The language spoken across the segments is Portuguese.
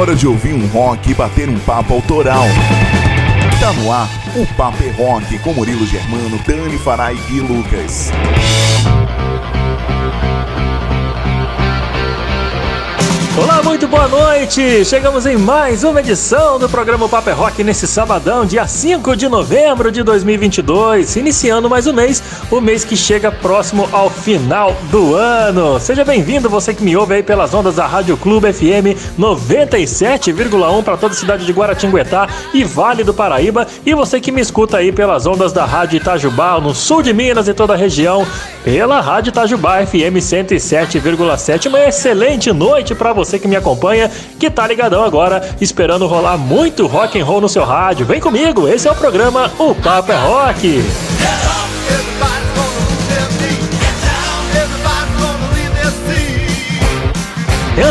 hora de ouvir um rock e bater um papo autoral. Tá no ar o Papo é Rock com Murilo Germano, Dani Farai e Lucas. Olá, muito boa noite! Chegamos em mais uma edição do programa Paper é Rock nesse sabadão, dia 5 de novembro de 2022, iniciando mais um mês, o mês que chega próximo ao final do ano. Seja bem-vindo, você que me ouve aí pelas ondas da Rádio Clube FM 97,1 para toda a cidade de Guaratinguetá e Vale do Paraíba, e você que me escuta aí pelas ondas da Rádio Itajubá, no sul de Minas e toda a região, pela Rádio Itajubá FM 107,7. Uma excelente noite para você que me acompanha, que tá ligadão agora, esperando rolar muito rock and roll no seu rádio. Vem comigo, esse é o programa O Papo é Rock.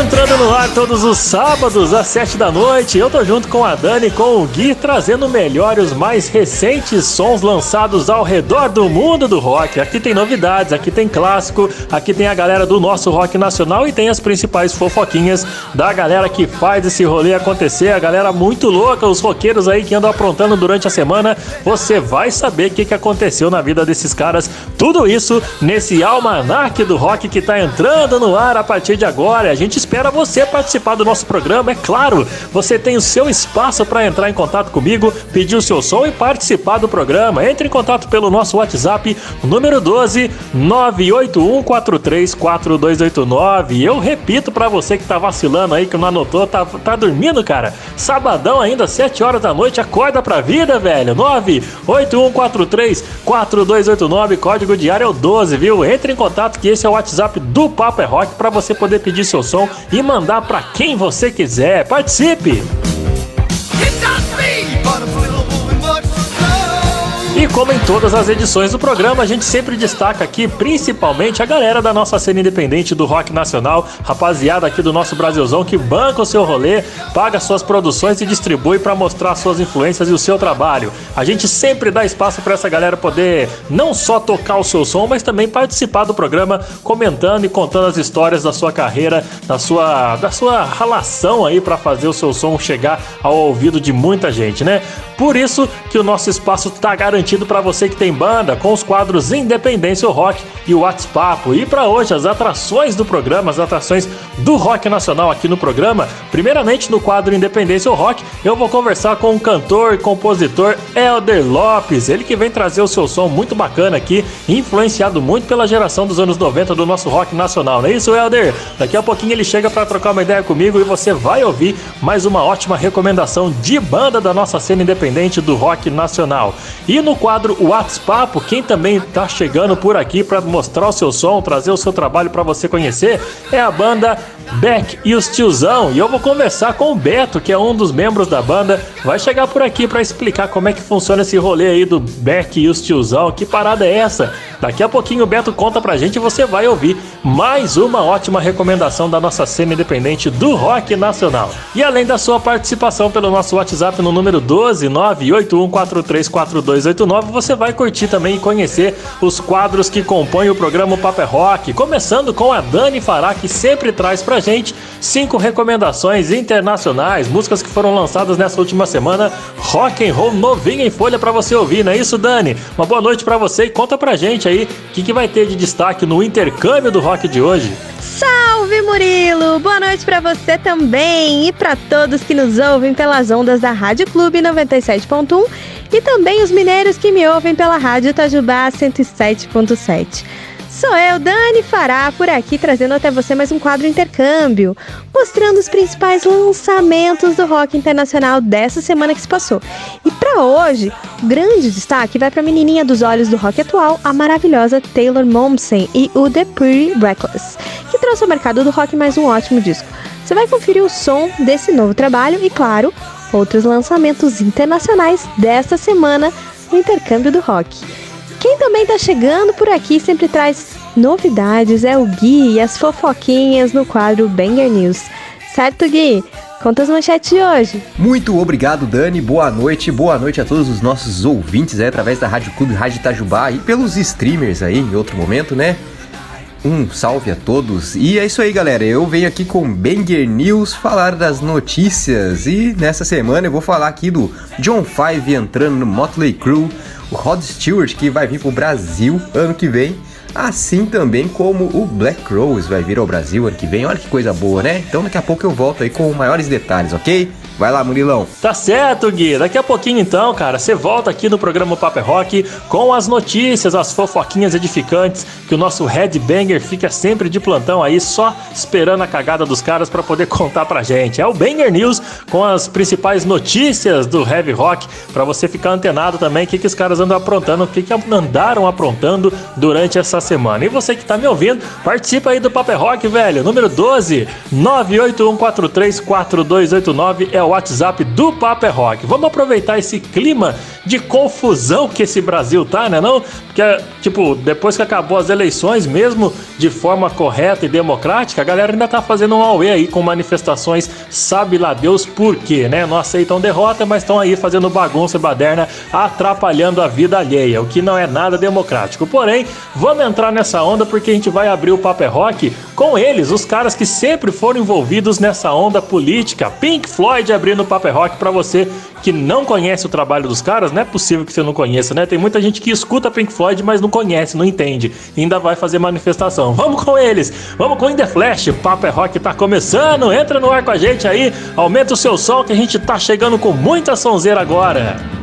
Entrando no ar todos os sábados às 7 da noite, eu tô junto com a Dani e com o Gui, trazendo melhor os mais recentes sons lançados ao redor do mundo do rock. Aqui tem novidades, aqui tem clássico, aqui tem a galera do nosso rock nacional e tem as principais fofoquinhas da galera que faz esse rolê acontecer, a galera muito louca, os roqueiros aí que andam aprontando durante a semana. Você vai saber o que, que aconteceu na vida desses caras. Tudo isso nesse almanac do rock que tá entrando no ar a partir de agora. A gente espera você participar do nosso programa, é claro. Você tem o seu espaço para entrar em contato comigo, pedir o seu som e participar do programa. Entre em contato pelo nosso WhatsApp, número 12 981434289. Eu repito para você que tá vacilando aí, que não anotou, tá, tá dormindo, cara. Sabadão ainda, 7 horas da noite, acorda pra vida, velho. 981434289, código diário é o 12, viu? Entre em contato que esse é o WhatsApp do Papo é Rock para você poder pedir seu som e mandar para quem você quiser. Participe! Como em todas as edições do programa, a gente sempre destaca aqui principalmente a galera da nossa cena independente do rock nacional, rapaziada aqui do nosso Brasilzão que banca o seu rolê, paga suas produções e distribui para mostrar suas influências e o seu trabalho. A gente sempre dá espaço para essa galera poder não só tocar o seu som, mas também participar do programa comentando e contando as histórias da sua carreira, da sua da sua relação aí para fazer o seu som chegar ao ouvido de muita gente, né? Por isso que o nosso espaço tá garantido garantido para você que tem banda, com os quadros Independência Rock e o WhatsApp. E para hoje, as atrações do programa, as atrações do rock nacional aqui no programa. Primeiramente, no quadro Independência Rock, eu vou conversar com o cantor e compositor Elder Lopes. Ele que vem trazer o seu som muito bacana aqui, influenciado muito pela geração dos anos 90 do nosso rock nacional. Não é isso, Elder? Daqui a pouquinho ele chega para trocar uma ideia comigo e você vai ouvir mais uma ótima recomendação de banda da nossa cena independente do rock nacional. E no quadro WhatsApp, quem também está chegando por aqui para mostrar o seu som, trazer o seu trabalho para você conhecer, é a banda Beck e os Tiozão. E eu vou conversar com o Beto, que é um dos membros da banda. Vai chegar por aqui para explicar como é que funciona esse rolê aí do Beck e os Tiozão. Que parada é essa? Daqui a pouquinho o Beto conta pra gente e você vai ouvir mais uma ótima recomendação da nossa cena independente do rock nacional. E além da sua participação pelo nosso WhatsApp no número 12981434289, você vai curtir também e conhecer os quadros que compõem o programa Paper Rock, começando com a Dani Fará, que sempre traz pra gente cinco recomendações internacionais, músicas que foram lançadas nessa última semana, rock and roll novinho em folha para você ouvir, não é isso, Dani? Uma boa noite para você e conta pra gente aí o que, que vai ter de destaque no intercâmbio do rock de hoje. Salve Murilo! Boa noite para você também e para todos que nos ouvem pelas ondas da Rádio Clube 97.1 e também os mineiros que me ouvem pela Rádio Itajubá 107.7. Sou eu, Dani Fará, por aqui trazendo até você mais um quadro intercâmbio, mostrando os principais lançamentos do rock internacional dessa semana que se passou. E para hoje, o grande destaque vai para a menininha dos olhos do rock atual, a maravilhosa Taylor Momsen e o The Pretty Reckless, que trouxe ao mercado do rock mais um ótimo disco. Você vai conferir o som desse novo trabalho e, claro, outros lançamentos internacionais desta semana no intercâmbio do rock. Quem também está chegando por aqui sempre traz novidades é o Gui e as fofoquinhas no quadro Banger News. Certo, Gui? Conta as manchetes de hoje. Muito obrigado, Dani. Boa noite. Boa noite a todos os nossos ouvintes aí, através da Rádio Clube Rádio Itajubá e pelos streamers aí em outro momento, né? Um salve a todos. E é isso aí, galera. Eu venho aqui com Banger News falar das notícias. E nessa semana eu vou falar aqui do John Five entrando no Motley Crue, o Rod Stewart que vai vir pro Brasil ano que vem assim também como o Black Rose vai vir ao Brasil ano que vem. Olha que coisa boa, né? Então daqui a pouco eu volto aí com maiores detalhes, ok? Vai lá, Murilão. Tá certo, Gui. Daqui a pouquinho então, cara, você volta aqui no programa Paper Rock com as notícias, as fofoquinhas edificantes, que o nosso Headbanger fica sempre de plantão aí, só esperando a cagada dos caras para poder contar pra gente. É o Banger News com as principais notícias do Heavy Rock, para você ficar antenado também o que, que os caras andam aprontando, o que, que andaram aprontando durante essa semana. E você que tá me ouvindo, participa aí do Paper Rock, velho. Número 12 981434289 é o WhatsApp do Paper Rock. Vamos aproveitar esse clima de confusão que esse Brasil tá, né não? Porque, tipo, depois que acabou as eleições, mesmo de forma correta e democrática, a galera ainda tá fazendo um auê aí com manifestações, sabe lá Deus por quê, né? Não aceitam derrota, mas estão aí fazendo bagunça e baderna, atrapalhando a vida alheia, o que não é nada democrático. Porém, vamos entrar nessa onda porque a gente vai abrir o Paper Rock com eles, os caras que sempre foram envolvidos nessa onda política. Pink Floyd abrindo o Paper Rock para você que não conhece o trabalho dos caras, não é possível que você não conheça, né? Tem muita gente que escuta Pink Floyd, mas não conhece, não entende, e ainda vai fazer manifestação. Vamos com eles, vamos com In The Flash, Paper Rock tá começando, entra no ar com a gente aí, aumenta o seu som que a gente tá chegando com muita sonzeira agora.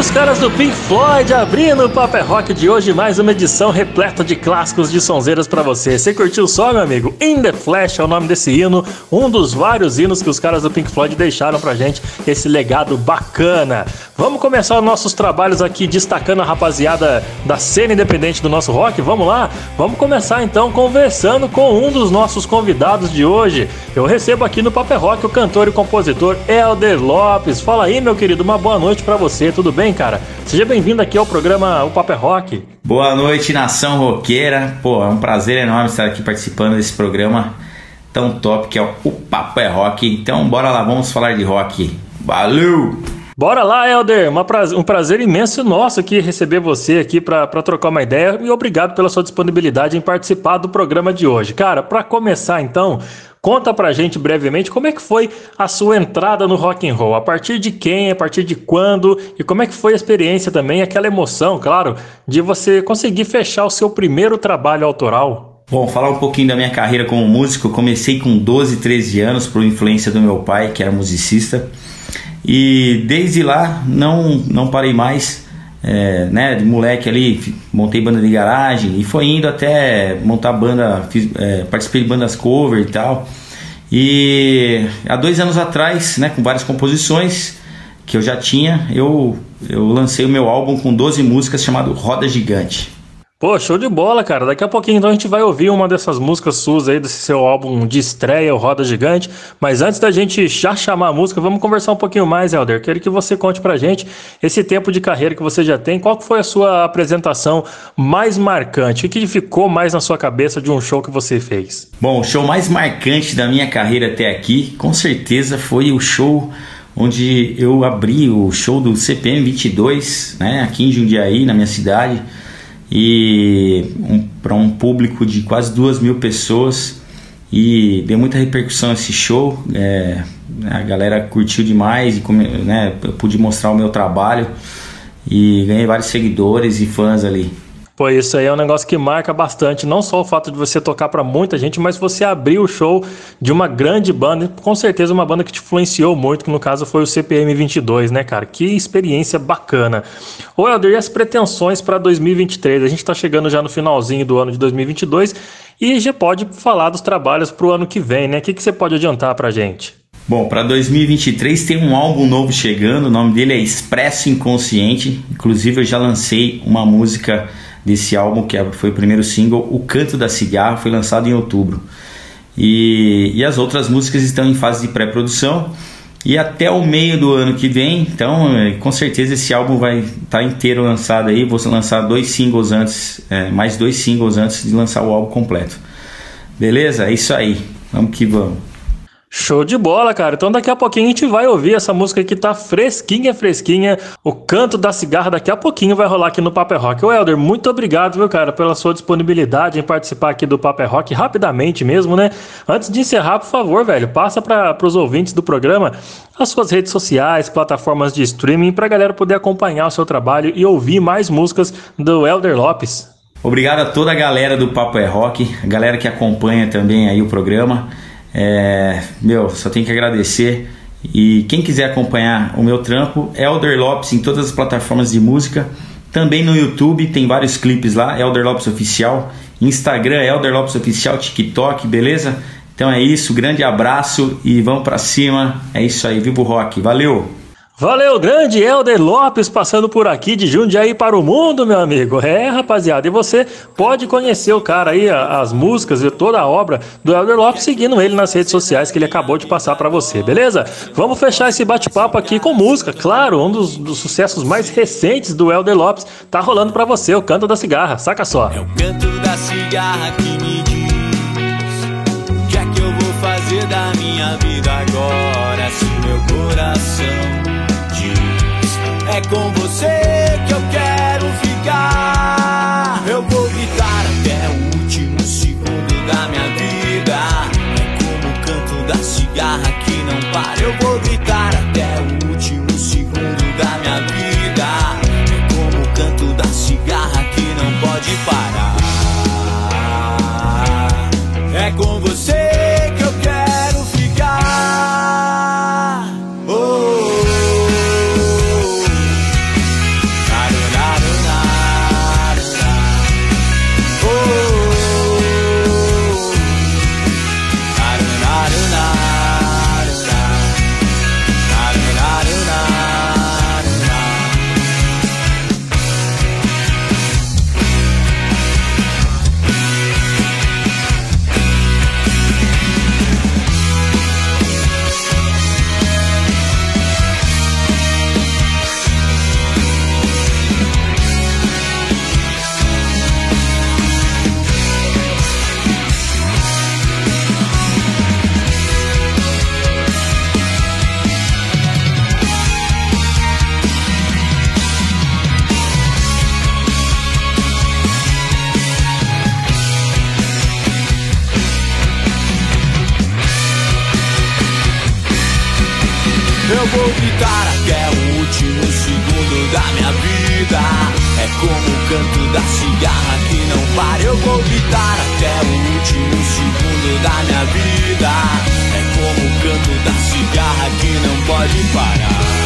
Os caras do Pink Floyd abrindo o Paper Rock de hoje, mais uma edição repleta de clássicos de sonzeiras para você. Você curtiu só, meu amigo? In The Flash é o nome desse hino, um dos vários hinos que os caras do Pink Floyd deixaram pra gente, esse legado bacana. Vamos começar os nossos trabalhos aqui destacando a rapaziada da cena independente do nosso rock? Vamos lá? Vamos começar então conversando com um dos nossos convidados de hoje. Eu recebo aqui no Paper Rock o cantor e compositor Elder Lopes. Fala aí, meu querido, uma boa noite para você, tudo bem? cara? Seja bem-vindo aqui ao programa O Paper Rock. Boa noite, nação roqueira. Pô, é um prazer enorme estar aqui participando desse programa tão top que é o Papo Rock. Então bora lá, vamos falar de rock. Valeu! Bora lá, Helder. Prazer, um prazer imenso nosso aqui receber você aqui para trocar uma ideia e obrigado pela sua disponibilidade em participar do programa de hoje. Cara, para começar então, conta pra gente brevemente como é que foi a sua entrada no rock and roll. A partir de quem, a partir de quando e como é que foi a experiência também, aquela emoção, claro, de você conseguir fechar o seu primeiro trabalho autoral. Bom, falar um pouquinho da minha carreira como músico. Comecei com 12, 13 anos por influência do meu pai, que era musicista. E desde lá não, não parei mais. É, né, de moleque ali, montei banda de garagem e foi indo até montar banda, fiz, é, participei de bandas cover e tal. E há dois anos atrás, né, com várias composições que eu já tinha, eu, eu lancei o meu álbum com 12 músicas chamado Roda Gigante. Pô, show de bola, cara. Daqui a pouquinho então a gente vai ouvir uma dessas músicas suas aí, desse seu álbum de estreia, o Roda Gigante. Mas antes da gente já chamar a música, vamos conversar um pouquinho mais, Helder. Quero que você conte pra gente esse tempo de carreira que você já tem. Qual foi a sua apresentação mais marcante? O que ficou mais na sua cabeça de um show que você fez? Bom, o show mais marcante da minha carreira até aqui, com certeza, foi o show onde eu abri o show do CPM 22, né, aqui em Jundiaí, na minha cidade e um, para um público de quase duas mil pessoas e deu muita repercussão esse show. É, a galera curtiu demais e né, eu pude mostrar o meu trabalho e ganhei vários seguidores e fãs ali. Pô, isso aí é um negócio que marca bastante, não só o fato de você tocar para muita gente, mas você abrir o show de uma grande banda, com certeza uma banda que te influenciou muito, que no caso foi o CPM 22, né, cara? Que experiência bacana. Ô, Helder, e as pretensões para 2023? A gente tá chegando já no finalzinho do ano de 2022 e já pode falar dos trabalhos para o ano que vem, né? O que, que você pode adiantar para gente? Bom, para 2023 tem um álbum novo chegando, o nome dele é Expresso Inconsciente. Inclusive eu já lancei uma música desse álbum, que é, foi o primeiro single, O Canto da Cigarra, foi lançado em outubro. E, e as outras músicas estão em fase de pré-produção e até o meio do ano que vem, então é, com certeza esse álbum vai estar tá inteiro lançado aí. Vou lançar dois singles antes, é, mais dois singles antes de lançar o álbum completo. Beleza? É isso aí. Vamos que vamos. Show de bola, cara. Então daqui a pouquinho a gente vai ouvir essa música que tá fresquinha, fresquinha. O canto da cigarra daqui a pouquinho vai rolar aqui no Paper Rock. Ô Helder, muito obrigado, viu, cara, pela sua disponibilidade em participar aqui do Paper Rock rapidamente mesmo, né? Antes de encerrar, por favor, velho, passa para os ouvintes do programa as suas redes sociais, plataformas de streaming, pra galera poder acompanhar o seu trabalho e ouvir mais músicas do Helder Lopes. Obrigado a toda a galera do Papo é Rock, a galera que acompanha também aí o programa. É, meu, só tenho que agradecer. E quem quiser acompanhar o meu trampo, Elder Lopes em todas as plataformas de música. Também no YouTube tem vários clipes lá, Elder Lopes Oficial. Instagram, Elder Lopes Oficial, TikTok, beleza? Então é isso, grande abraço e vamos para cima. É isso aí, viva o rock, valeu! Valeu, grande Helder Lopes passando por aqui de Jundiaí para o mundo, meu amigo. É, rapaziada, e você pode conhecer o cara aí, as músicas e toda a obra do Helder Lopes seguindo ele nas redes sociais que ele acabou de passar para você, beleza? Vamos fechar esse bate-papo aqui com música, claro, um dos, dos, sucessos mais recentes do Helder Lopes tá rolando para você, o Canto da Cigarra, saca só. É o canto da cigarra que me diz o que é que eu vou fazer da minha vida agora se meu coração é com você que eu quero ficar. Eu vou gritar até o último segundo da minha vida. É como o canto da cigarra que não para. Eu vou gritar até Eu vou gritar até o último segundo da minha vida. É como o canto da cigarra que não pode parar.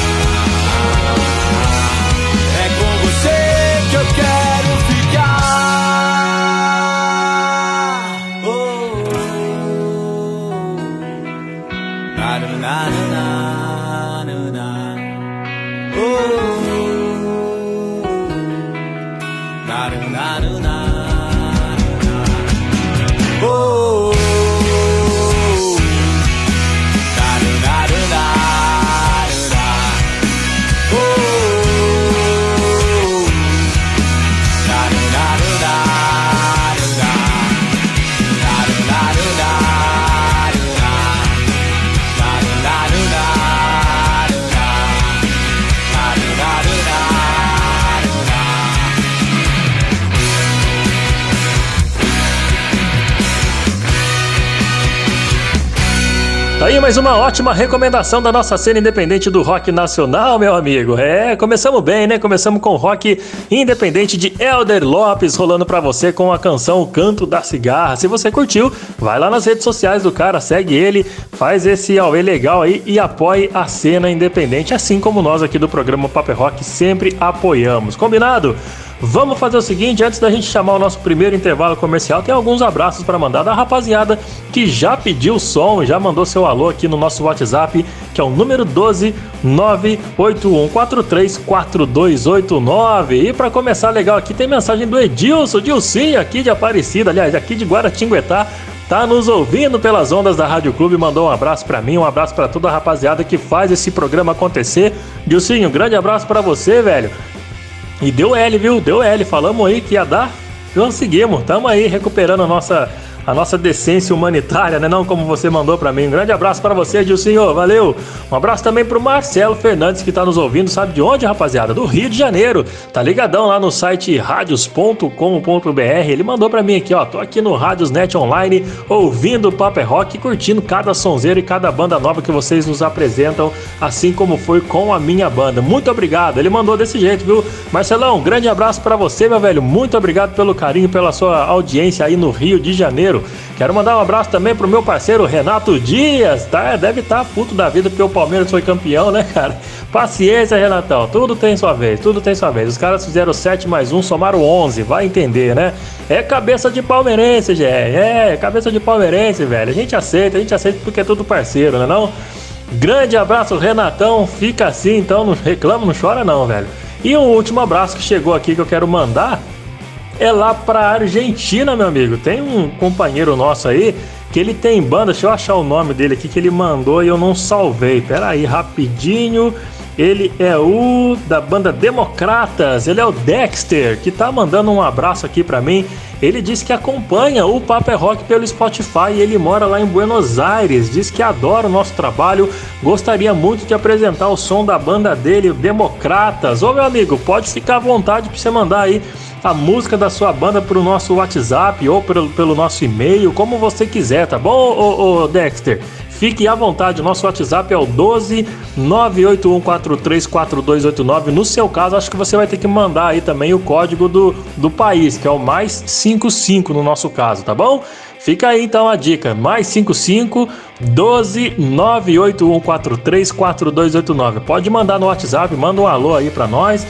Mais uma ótima recomendação da nossa cena independente do rock nacional, meu amigo. É, começamos bem, né? Começamos com rock independente de Elder Lopes rolando para você com a canção O Canto da Cigarra. Se você curtiu, vai lá nas redes sociais do cara, segue ele, faz esse auê legal aí e apoie a cena independente, assim como nós aqui do programa Paper Rock sempre apoiamos. Combinado? Vamos fazer o seguinte, antes da gente chamar o nosso primeiro intervalo comercial, tem alguns abraços para mandar da rapaziada que já pediu som já mandou seu alô aqui no nosso WhatsApp, que é o número 12 981434289. E para começar legal aqui tem mensagem do Edilson, Dilcinho aqui de Aparecida, aliás, aqui de Guaratinguetá, tá nos ouvindo pelas ondas da Rádio Clube, mandou um abraço para mim, um abraço para toda a rapaziada que faz esse programa acontecer. Dilcinho, um grande abraço para você, velho. E deu L, viu? Deu L. Falamos aí que ia dar. Conseguimos. Tamo aí recuperando a nossa a nossa decência humanitária, né? Não como você mandou para mim. Um grande abraço para você, Gilcinho. Valeu. Um abraço também pro Marcelo Fernandes que tá nos ouvindo, sabe de onde, rapaziada? Do Rio de Janeiro. Tá ligadão lá no site radios.com.br. Ele mandou para mim aqui, ó. Tô aqui no Radiosnet Online, ouvindo o Paper Rock, curtindo cada sonzeiro e cada banda nova que vocês nos apresentam, assim como foi com a minha banda. Muito obrigado. Ele mandou desse jeito, viu? Marcelão, grande abraço para você, meu velho. Muito obrigado pelo carinho, pela sua audiência aí no Rio de Janeiro. Quero mandar um abraço também pro meu parceiro Renato Dias, tá? Deve estar tá puto da vida porque o Palmeiras foi campeão, né, cara? Paciência, Renatão. Tudo tem sua vez, tudo tem sua vez. Os caras fizeram 7 mais 1, somaram 11, vai entender, né? É cabeça de palmeirense, gente. É, cabeça de palmeirense, velho. A gente aceita, a gente aceita porque é tudo parceiro, né não? Grande abraço, Renatão. Fica assim, então, não reclama, não chora não, velho. E um último abraço que chegou aqui que eu quero mandar é lá pra Argentina, meu amigo. Tem um companheiro nosso aí que ele tem banda, deixa eu achar o nome dele aqui que ele mandou e eu não salvei. Pera aí, rapidinho. Ele é o da banda Democratas, ele é o Dexter, que tá mandando um abraço aqui para mim. Ele diz que acompanha o Paper Rock pelo Spotify e ele mora lá em Buenos Aires. Diz que adora o nosso trabalho, gostaria muito de apresentar o som da banda dele, Democratas. Ô meu amigo, pode ficar à vontade para você mandar aí a música da sua banda para o nosso WhatsApp ou pelo, pelo nosso e-mail, como você quiser, tá bom, ô, ô Dexter? Fique à vontade, o nosso WhatsApp é o 12 981434289. No seu caso, acho que você vai ter que mandar aí também o código do, do país, que é o mais 55 no nosso caso, tá bom? Fica aí então a dica, mais 55 12 981434289. Pode mandar no WhatsApp, manda um alô aí para nós.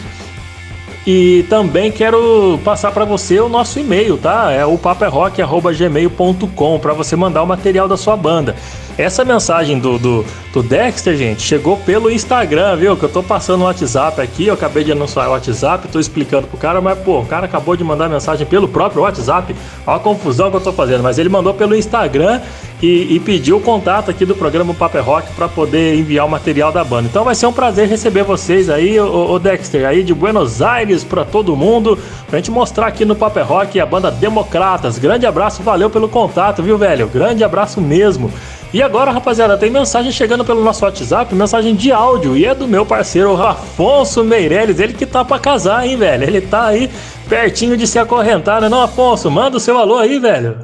E também quero passar para você o nosso e-mail, tá? É o paperrock.gmail.com para você mandar o material da sua banda. Essa mensagem do, do, do, Dexter, gente, chegou pelo Instagram, viu? Que eu tô passando o WhatsApp aqui, eu acabei de anunciar o WhatsApp, tô explicando pro cara, mas pô, o cara acabou de mandar mensagem pelo próprio WhatsApp. Olha a confusão que eu tô fazendo, mas ele mandou pelo Instagram e, e pediu o contato aqui do programa Paper Rock para poder enviar o material da banda. Então vai ser um prazer receber vocês aí, o, o Dexter, aí de Buenos Aires para todo mundo, pra gente mostrar aqui no Paper Rock a banda Democratas. Grande abraço, valeu pelo contato, viu, velho? Grande abraço mesmo. E agora, rapaziada, tem mensagem chegando pelo nosso WhatsApp, mensagem de áudio, e é do meu parceiro Afonso Meirelles, ele que tá pra casar, hein, velho? Ele tá aí pertinho de se acorrentar, né não, Afonso? Manda o seu alô aí, velho.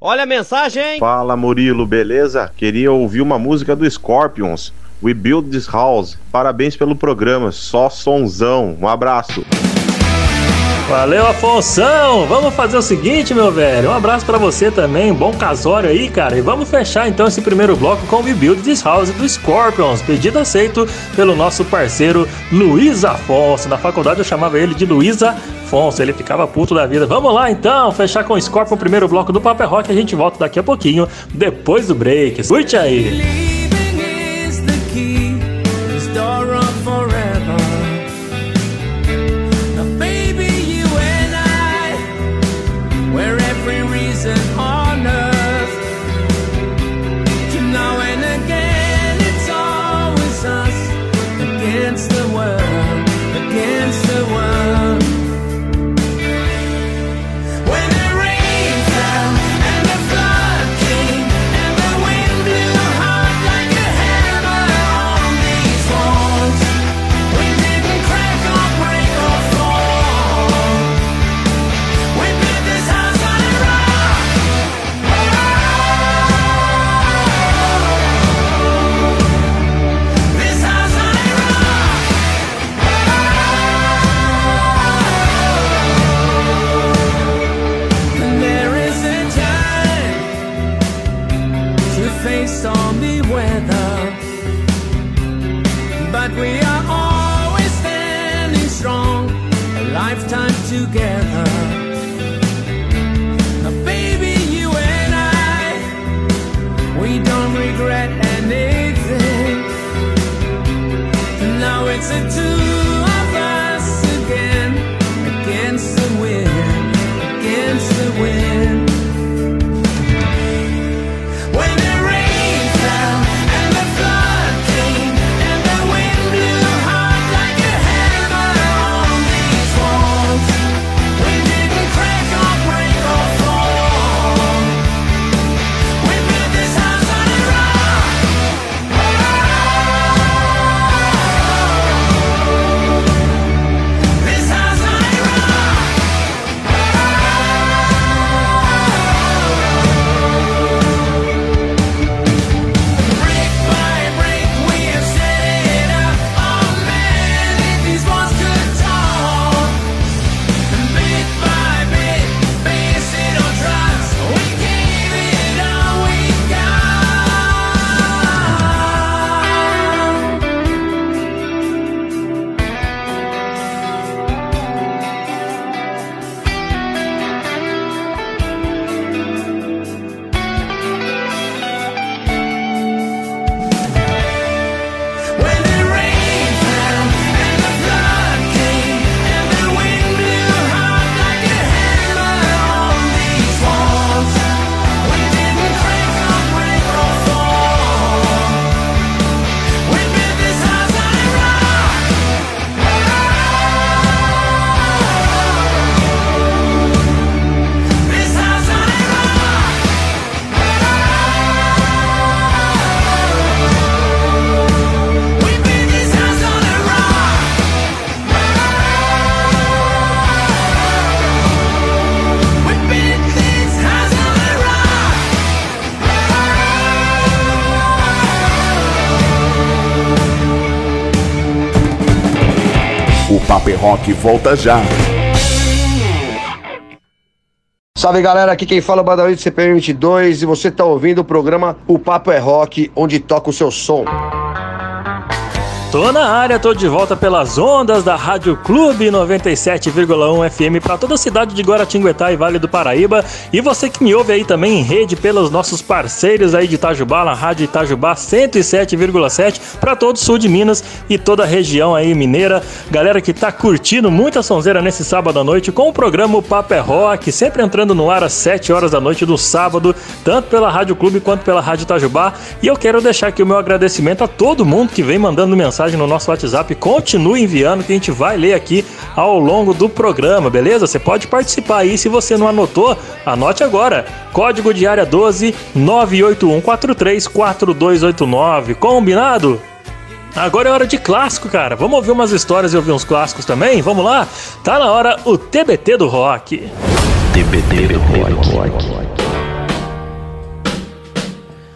Olha a mensagem! Fala Murilo, beleza? Queria ouvir uma música do Scorpions. We Build This House. Parabéns pelo programa, só sonzão. Um abraço. Valeu, Afonso! Vamos fazer o seguinte, meu velho. Um abraço para você também, bom casório aí, cara. E vamos fechar então esse primeiro bloco com o We Build This House do Scorpions. Pedido aceito pelo nosso parceiro Luiz Afonso. Na faculdade eu chamava ele de Luiz Afonso, ele ficava puto da vida. Vamos lá então, fechar com o Scorpion o primeiro bloco do Paper Rock. A gente volta daqui a pouquinho, depois do break. Curte aí! Rock volta já. Salve galera, aqui quem fala é o Badawi do CPM 22 e você está ouvindo o programa O Papo é Rock, onde toca o seu som. Tô na área, tô de volta pelas ondas da Rádio Clube 97,1 FM para toda a cidade de Guaratinguetá e Vale do Paraíba. E você que me ouve aí também em rede pelos nossos parceiros aí de Itajubá, na Rádio Itajubá 107,7 para todo o sul de Minas e toda a região aí mineira. Galera que tá curtindo muita sonzeira nesse sábado à noite com o programa o Papo é Rock, sempre entrando no ar às 7 horas da noite do sábado, tanto pela Rádio Clube quanto pela Rádio Itajubá. E eu quero deixar aqui o meu agradecimento a todo mundo que vem mandando mensagem mensagem no nosso WhatsApp. Continue enviando que a gente vai ler aqui ao longo do programa, beleza? Você pode participar aí. Se você não anotou, anote agora. Código de área 12 981434289. Combinado? Agora é hora de clássico, cara. Vamos ouvir umas histórias e ouvir uns clássicos também? Vamos lá? Tá na hora o TBT do rock. TBT do rock.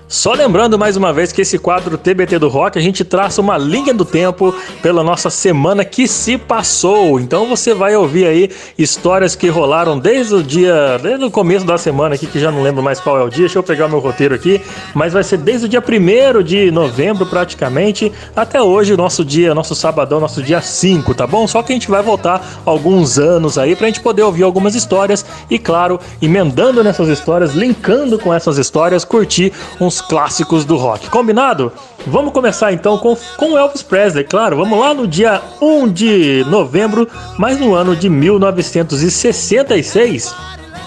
Só lembrando mais uma vez que esse quadro TBT do Rock a gente traça uma linha do tempo pela nossa semana que se passou. Então você vai ouvir aí histórias que rolaram desde o dia, desde o começo da semana aqui, que já não lembro mais qual é o dia. Deixa eu pegar meu roteiro aqui, mas vai ser desde o dia 1 de novembro praticamente até hoje, nosso dia, nosso sabadão, nosso dia 5, tá bom? Só que a gente vai voltar alguns anos aí pra gente poder ouvir algumas histórias e claro, emendando nessas histórias, linkando com essas histórias, curtir clássicos do rock. Combinado? Vamos começar então com, com Elvis Presley, claro. Vamos lá no dia 1 de novembro, mas no ano de 1966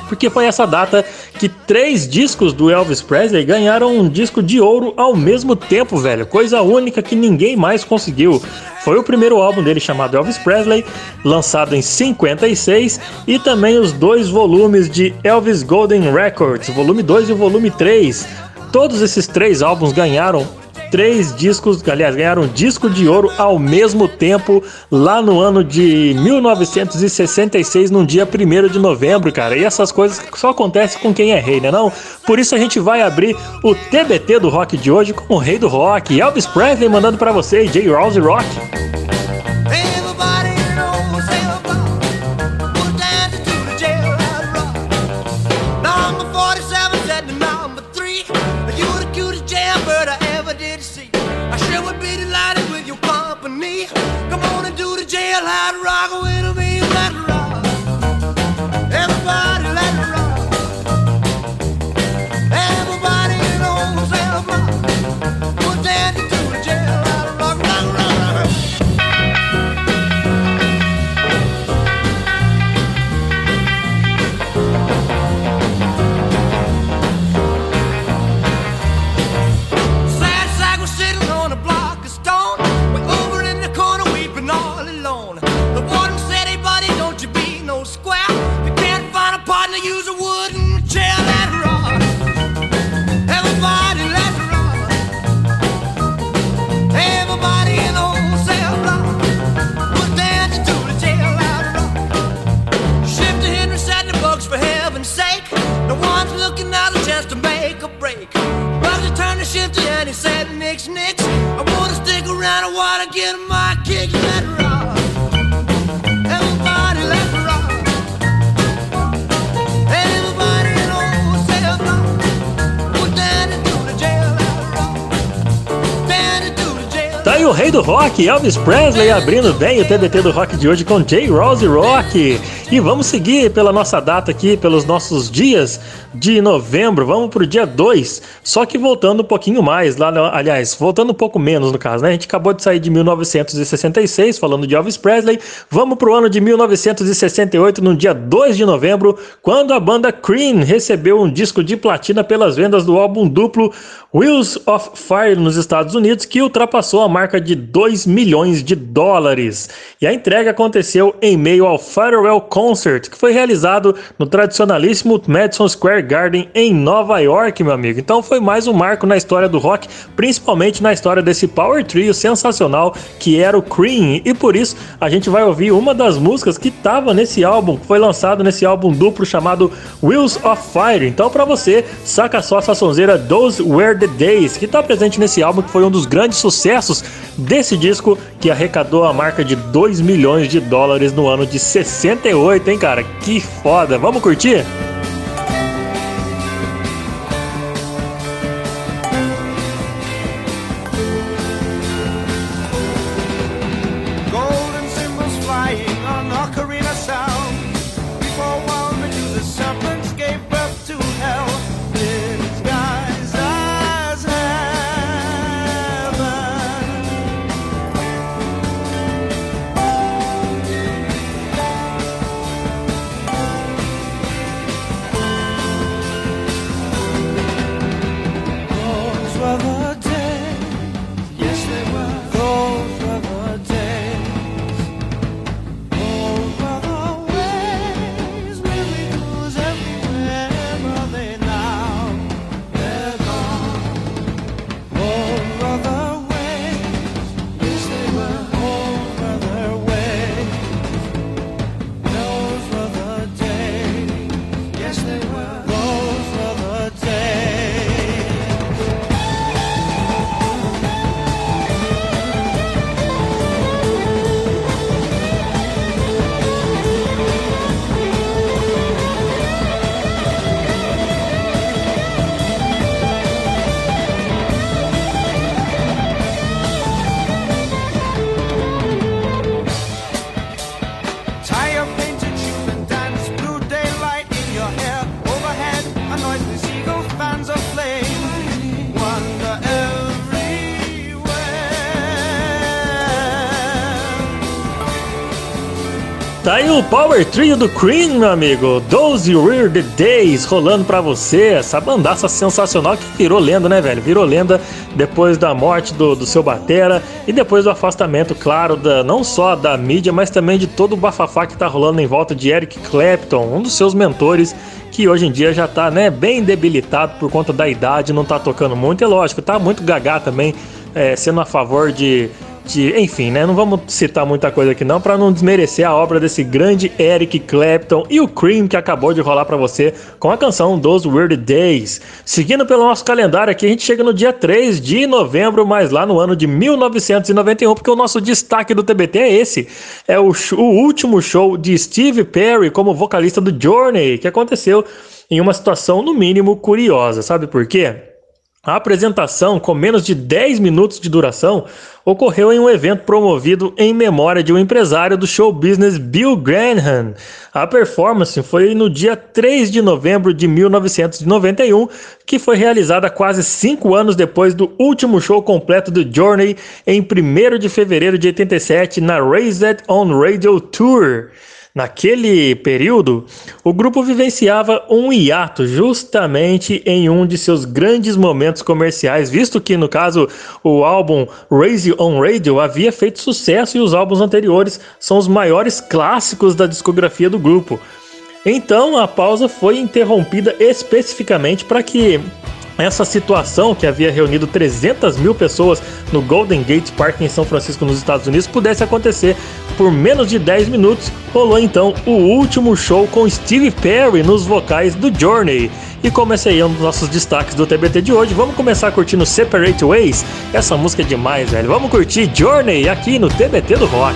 porque foi essa data que três discos do Elvis Presley ganharam um disco de ouro ao mesmo tempo, velho. Coisa única que ninguém mais conseguiu. Foi o primeiro álbum dele chamado Elvis Presley, lançado em 56, e também os dois volumes de Elvis Golden Records, volume 2 e volume 3. Todos esses três álbuns ganharam três discos, aliás, ganharam um disco de ouro ao mesmo tempo lá no ano de 1966, num dia 1 de novembro, cara. E essas coisas só acontecem com quem é rei, né não? Por isso a gente vai abrir o TBT do rock de hoje com o rei do rock, Elvis Presley, mandando para você, J. Rouse Rock. Red rock Rockaway. O rei do rock, Elvis Presley, abrindo bem o TBT do rock de hoje com J. Rose Rock. E vamos seguir pela nossa data aqui, pelos nossos dias de novembro. Vamos pro dia 2, só que voltando um pouquinho mais, lá, aliás, voltando um pouco menos no caso, né? A gente acabou de sair de 1966, falando de Elvis Presley. Vamos pro ano de 1968, no dia 2 de novembro, quando a banda Cream recebeu um disco de platina pelas vendas do álbum duplo Wheels of Fire nos Estados Unidos, que ultrapassou a marca de 2 milhões de dólares. E a entrega aconteceu em meio ao Farewell que foi realizado no tradicionalíssimo Madison Square Garden em Nova York, meu amigo. Então foi mais um marco na história do rock, principalmente na história desse power trio sensacional que era o Cream. E por isso a gente vai ouvir uma das músicas que estava nesse álbum, que foi lançado nesse álbum duplo chamado Wheels of Fire. Então para você, saca só essa sonzeira Those Were the Days, que está presente nesse álbum, que foi um dos grandes sucessos desse disco que arrecadou a marca de 2 milhões de dólares no ano de 68, hein, cara? Que foda! Vamos curtir? Power Trio do Cream, meu amigo. Those Weird Days rolando pra você. Essa bandaça sensacional que virou lenda, né, velho? Virou lenda depois da morte do, do seu Batera e depois do afastamento, claro, da, não só da mídia, mas também de todo o bafafá que tá rolando em volta de Eric Clapton, um dos seus mentores que hoje em dia já tá, né, bem debilitado por conta da idade, não tá tocando muito. É lógico, tá muito gagá também, é, sendo a favor de de, enfim, né? Não vamos citar muita coisa aqui não para não desmerecer a obra desse grande Eric Clapton e o Cream que acabou de rolar para você com a canção dos Weird Days. Seguindo pelo nosso calendário aqui, a gente chega no dia 3 de novembro, mas lá no ano de 1991, porque o nosso destaque do TBT é esse. É o, o último show de Steve Perry como vocalista do Journey, que aconteceu em uma situação no mínimo curiosa. Sabe por quê? A apresentação, com menos de 10 minutos de duração, ocorreu em um evento promovido em memória de um empresário do show business Bill Graham. A performance foi no dia 3 de novembro de 1991, que foi realizada quase cinco anos depois do último show completo do Journey, em 1 de fevereiro de 87, na Raised on Radio Tour. Naquele período, o grupo vivenciava um hiato justamente em um de seus grandes momentos comerciais, visto que, no caso, o álbum Raise on Radio havia feito sucesso e os álbuns anteriores são os maiores clássicos da discografia do grupo. Então a pausa foi interrompida especificamente para que essa situação que havia reunido 300 mil pessoas no Golden Gate Park em São Francisco, nos Estados Unidos, pudesse acontecer por menos de 10 minutos, rolou então o último show com Steve Perry nos vocais do Journey. E aí é dos nossos destaques do TBT de hoje, vamos começar curtindo Separate Ways. Essa música é demais, velho. Vamos curtir Journey aqui no TBT do Rock.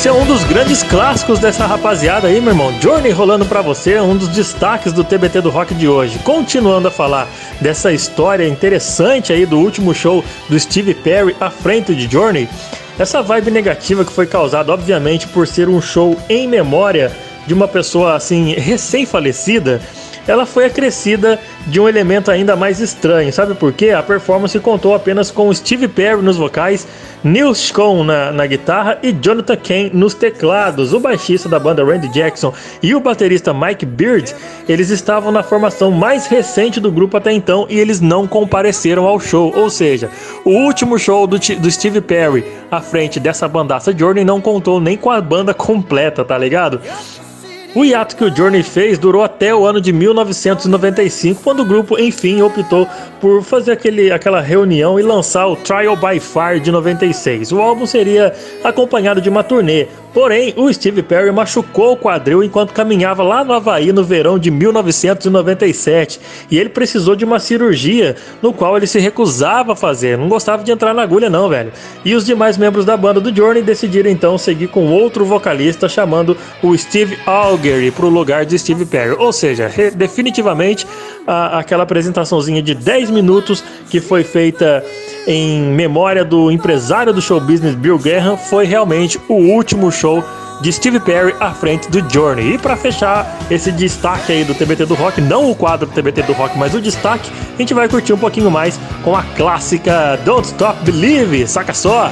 Esse é um dos grandes clássicos dessa rapaziada aí, meu irmão. Journey rolando para você, um dos destaques do TBT do Rock de hoje. Continuando a falar dessa história interessante aí do último show do Steve Perry à frente de Journey, essa vibe negativa que foi causada, obviamente, por ser um show em memória de uma pessoa assim recém-falecida ela foi acrescida de um elemento ainda mais estranho. Sabe por quê? A performance contou apenas com Steve Perry nos vocais, Neil Scone na, na guitarra e Jonathan Kane nos teclados. O baixista da banda Randy Jackson e o baterista Mike Beard, eles estavam na formação mais recente do grupo até então e eles não compareceram ao show. Ou seja, o último show do, do Steve Perry à frente dessa bandaça Journey não contou nem com a banda completa, tá ligado? O hiato que o Journey fez durou até o ano de 1995, quando o grupo enfim optou por fazer aquele, aquela reunião e lançar o Trial by Fire de 96. O álbum seria acompanhado de uma turnê, Porém, o Steve Perry machucou o quadril enquanto caminhava lá no Havaí no verão de 1997 e ele precisou de uma cirurgia no qual ele se recusava a fazer, não gostava de entrar na agulha não, velho. E os demais membros da banda do Journey decidiram então seguir com outro vocalista chamando o Steve Algery para o lugar de Steve Perry. Ou seja, definitivamente a, aquela apresentaçãozinha de 10 minutos que foi feita em memória do empresário do show business Bill Graham foi realmente o último show de Steve Perry à frente do Journey. E para fechar esse destaque aí do TBT do Rock, não o quadro do TBT do Rock, mas o destaque, a gente vai curtir um pouquinho mais com a clássica Don't Stop Believe, saca só!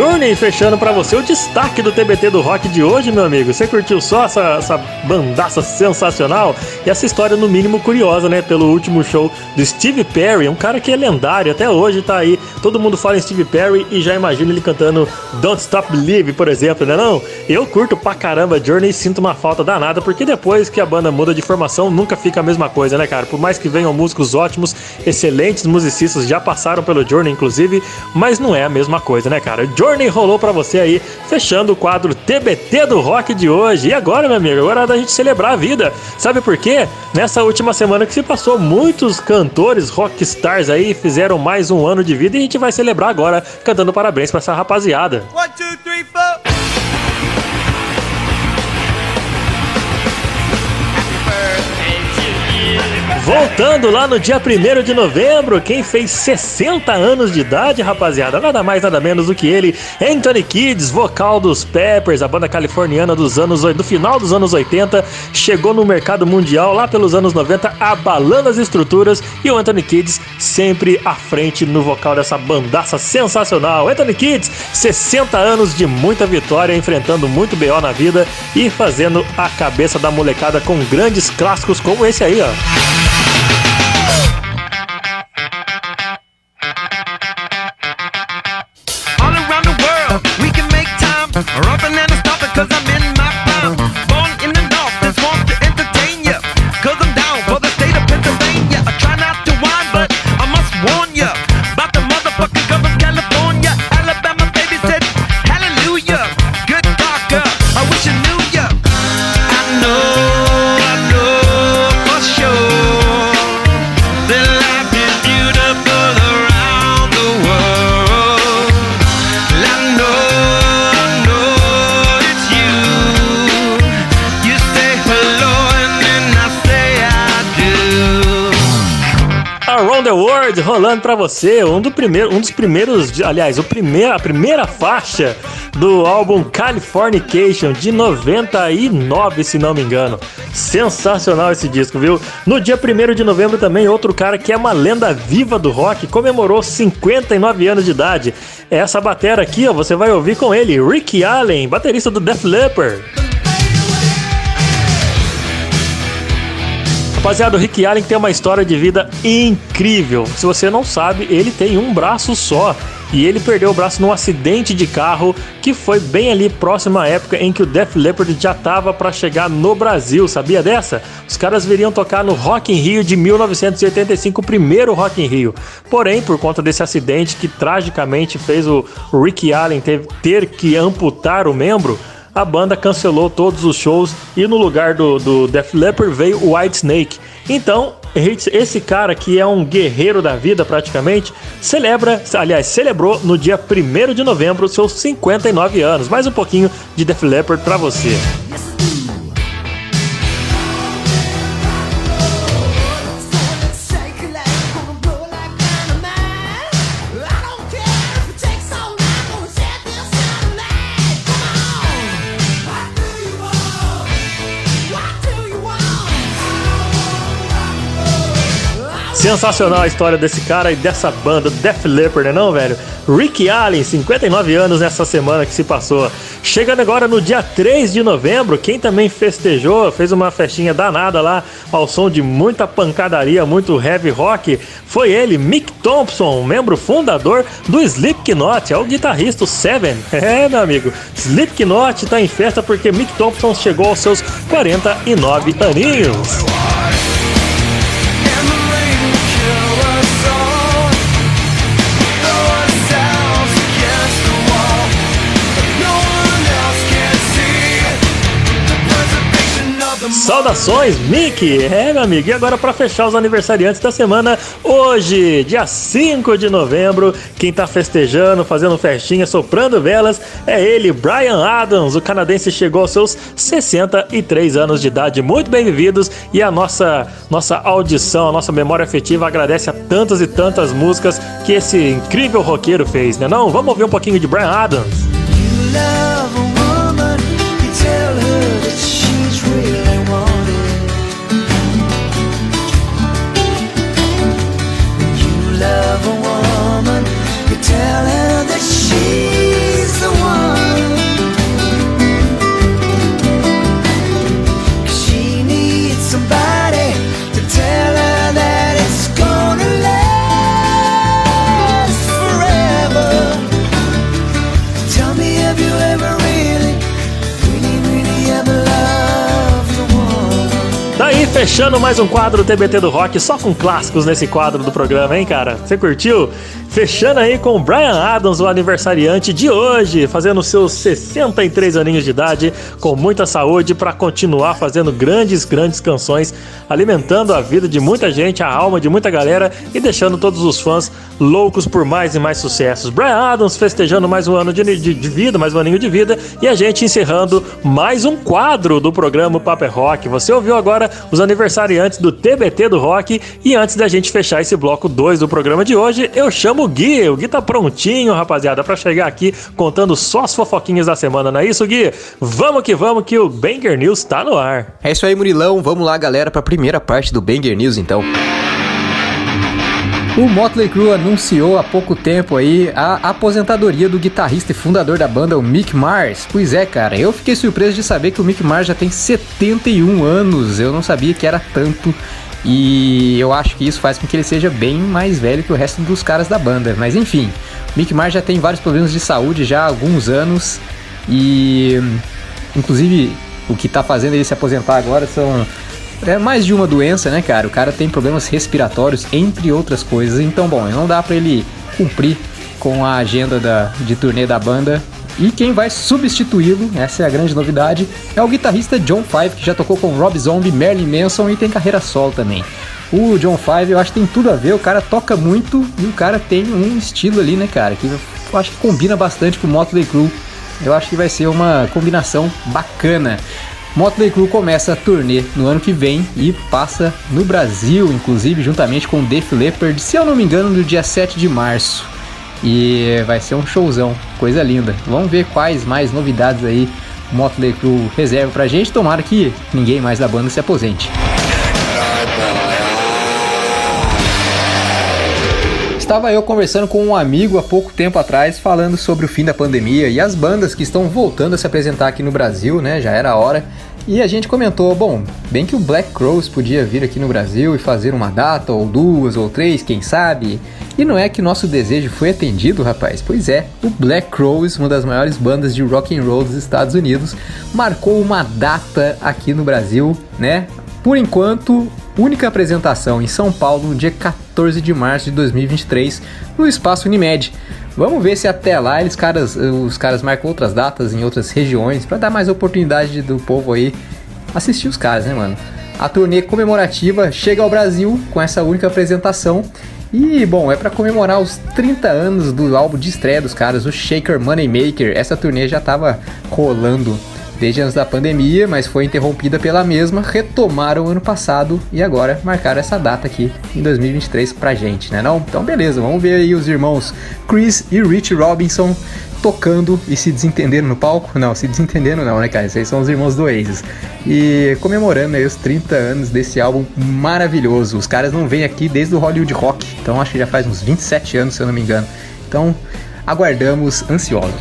Journey fechando para você o destaque do TBT do rock de hoje, meu amigo. Você curtiu só essa, essa bandaça sensacional? E essa história, no mínimo, curiosa, né? Pelo último show do Steve Perry, um cara que é lendário, até hoje tá aí. Todo mundo fala em Steve Perry e já imagina ele cantando Don't Stop Believe, por exemplo, né? Não? Eu curto pra caramba Journey e sinto uma falta danada, porque depois que a banda muda de formação, nunca fica a mesma coisa, né, cara? Por mais que venham músicos ótimos, excelentes musicistas, já passaram pelo Journey, inclusive, mas não é a mesma coisa, né, cara? Journey rolou para você aí, fechando o quadro TBT do rock de hoje. E agora, meu amigo, agora é da gente celebrar a vida. Sabe por quê? Nessa última semana que se passou, muitos cantores rockstars aí fizeram mais um ano de vida e a gente vai celebrar agora cantando parabéns para essa rapaziada. One, two, three, four. Voltando lá no dia 1 de novembro, quem fez 60 anos de idade, rapaziada, nada mais nada menos do que ele, Anthony Kids, vocal dos Peppers, a banda californiana dos anos do final dos anos 80, chegou no mercado mundial lá pelos anos 90, abalando as estruturas e o Anthony Kids sempre à frente no vocal dessa bandaça sensacional. Anthony Kids, 60 anos de muita vitória, enfrentando muito BO na vida e fazendo a cabeça da molecada com grandes clássicos como esse aí, ó. Yeah. Rolando para você, um, do primeiro, um dos primeiros, aliás, o primeiro, a primeira faixa do álbum Californication de 99, se não me engano. Sensacional esse disco, viu? No dia 1 de novembro também, outro cara que é uma lenda viva do rock comemorou 59 anos de idade. Essa batera aqui, ó, você vai ouvir com ele, Ricky Allen, baterista do Def Leppard. Rapaziada, o Rick Allen tem uma história de vida incrível. Se você não sabe, ele tem um braço só. E ele perdeu o braço num acidente de carro que foi bem ali próximo à época em que o Def Leppard já estava para chegar no Brasil, sabia dessa? Os caras viriam tocar no Rock in Rio de 1985, o primeiro Rock in Rio. Porém, por conta desse acidente que tragicamente fez o Rick Allen ter que amputar o membro, a banda cancelou todos os shows e no lugar do, do Def Leppard veio o White Snake. Então, esse cara que é um guerreiro da vida praticamente, celebra, aliás, celebrou no dia 1 de novembro seus 59 anos. Mais um pouquinho de Def Leppard para você. Sensacional a história desse cara e dessa banda, Def Leppard, né não, velho? Ricky Allen, 59 anos nessa semana que se passou. Chegando agora no dia 3 de novembro, quem também festejou, fez uma festinha danada lá, ao som de muita pancadaria, muito heavy rock, foi ele, Mick Thompson, membro fundador do Slipknot, é o guitarrista, o Seven. É, meu amigo, Slipknot tá em festa porque Mick Thompson chegou aos seus 49 aninhos. Saudações, Mickey! É, meu amigo, e agora para fechar os aniversariantes da semana, hoje, dia 5 de novembro, quem tá festejando, fazendo festinha, soprando velas, é ele, Brian Adams, o canadense chegou aos seus 63 anos de idade, muito bem vividos, e a nossa, nossa audição, a nossa memória afetiva agradece a tantas e tantas músicas que esse incrível roqueiro fez, né não? Vamos ouvir um pouquinho de Brian Adams. love a woman, you tell her that she fechando mais um quadro TBT do Rock, só com clássicos nesse quadro do programa, hein, cara? Você curtiu? Fechando aí com o Brian Adams, o aniversariante de hoje, fazendo seus 63 aninhos de idade, com muita saúde para continuar fazendo grandes, grandes canções, alimentando a vida de muita gente, a alma de muita galera e deixando todos os fãs loucos por mais e mais sucessos. Brian Adams festejando mais um ano de, de, de vida, mais um aninho de vida, e a gente encerrando mais um quadro do programa Paper Rock. Você ouviu agora os aniversariantes do TBT do Rock, e antes da gente fechar esse bloco 2 do programa de hoje, eu chamo o Gui. O Gui tá prontinho, rapaziada, para chegar aqui contando só as fofoquinhas da semana, não é isso, Gui? Vamos que vamos, que o Banger News tá no ar. É isso aí, Murilão. Vamos lá, galera, pra primeira parte do Banger News, então. O Motley Crue anunciou há pouco tempo aí a aposentadoria do guitarrista e fundador da banda, o Mick Mars. Pois é, cara, eu fiquei surpreso de saber que o Mick Mars já tem 71 anos. Eu não sabia que era tanto e eu acho que isso faz com que ele seja bem mais velho que o resto dos caras da banda. Mas enfim, Mick Mars já tem vários problemas de saúde já há alguns anos. E inclusive o que tá fazendo ele se aposentar agora são é mais de uma doença, né, cara? O cara tem problemas respiratórios, entre outras coisas. Então, bom, não dá para ele cumprir com a agenda da, de turnê da banda e quem vai substituí-lo, essa é a grande novidade, é o guitarrista John Five, que já tocou com Rob Zombie, Marilyn Manson e tem carreira solo também. O John Five eu acho que tem tudo a ver, o cara toca muito e o cara tem um estilo ali, né, cara, que eu acho que combina bastante com o Motley Crue. Eu acho que vai ser uma combinação bacana. Motley Crue começa a turnê no ano que vem e passa no Brasil, inclusive juntamente com Def Leppard, se eu não me engano, no dia 7 de março. E vai ser um showzão, coisa linda. Vamos ver quais mais novidades aí o Motley Crue reserva pra gente. Tomara que ninguém mais da banda se aposente. Estava eu conversando com um amigo há pouco tempo atrás, falando sobre o fim da pandemia e as bandas que estão voltando a se apresentar aqui no Brasil, né? Já era hora. E a gente comentou, bom, bem que o Black Crows podia vir aqui no Brasil e fazer uma data, ou duas, ou três, quem sabe. E não é que nosso desejo foi atendido, rapaz. Pois é, o Black Crows, uma das maiores bandas de rock and roll dos Estados Unidos, marcou uma data aqui no Brasil, né? Por enquanto, única apresentação em São Paulo no dia 14 de março de 2023, no Espaço Unimed. Vamos ver se até lá eles caras, os caras marcam outras datas em outras regiões para dar mais oportunidade do povo aí assistir os caras, né, mano? A turnê comemorativa chega ao Brasil com essa única apresentação e, bom, é para comemorar os 30 anos do álbum de estreia dos caras, o Shaker Moneymaker. Essa turnê já tava rolando desde antes da pandemia, mas foi interrompida pela mesma, retomaram ano passado e agora marcaram essa data aqui em 2023 pra gente, né não? Então beleza, vamos ver aí os irmãos Chris e Rich Robinson tocando e se desentendendo no palco. Não, se desentendendo não, né, cara? Esses são os irmãos do Oasis. E comemorando aí os 30 anos desse álbum maravilhoso. Os caras não vêm aqui desde o Hollywood Rock, então acho que já faz uns 27 anos, se eu não me engano. Então, aguardamos ansiosos.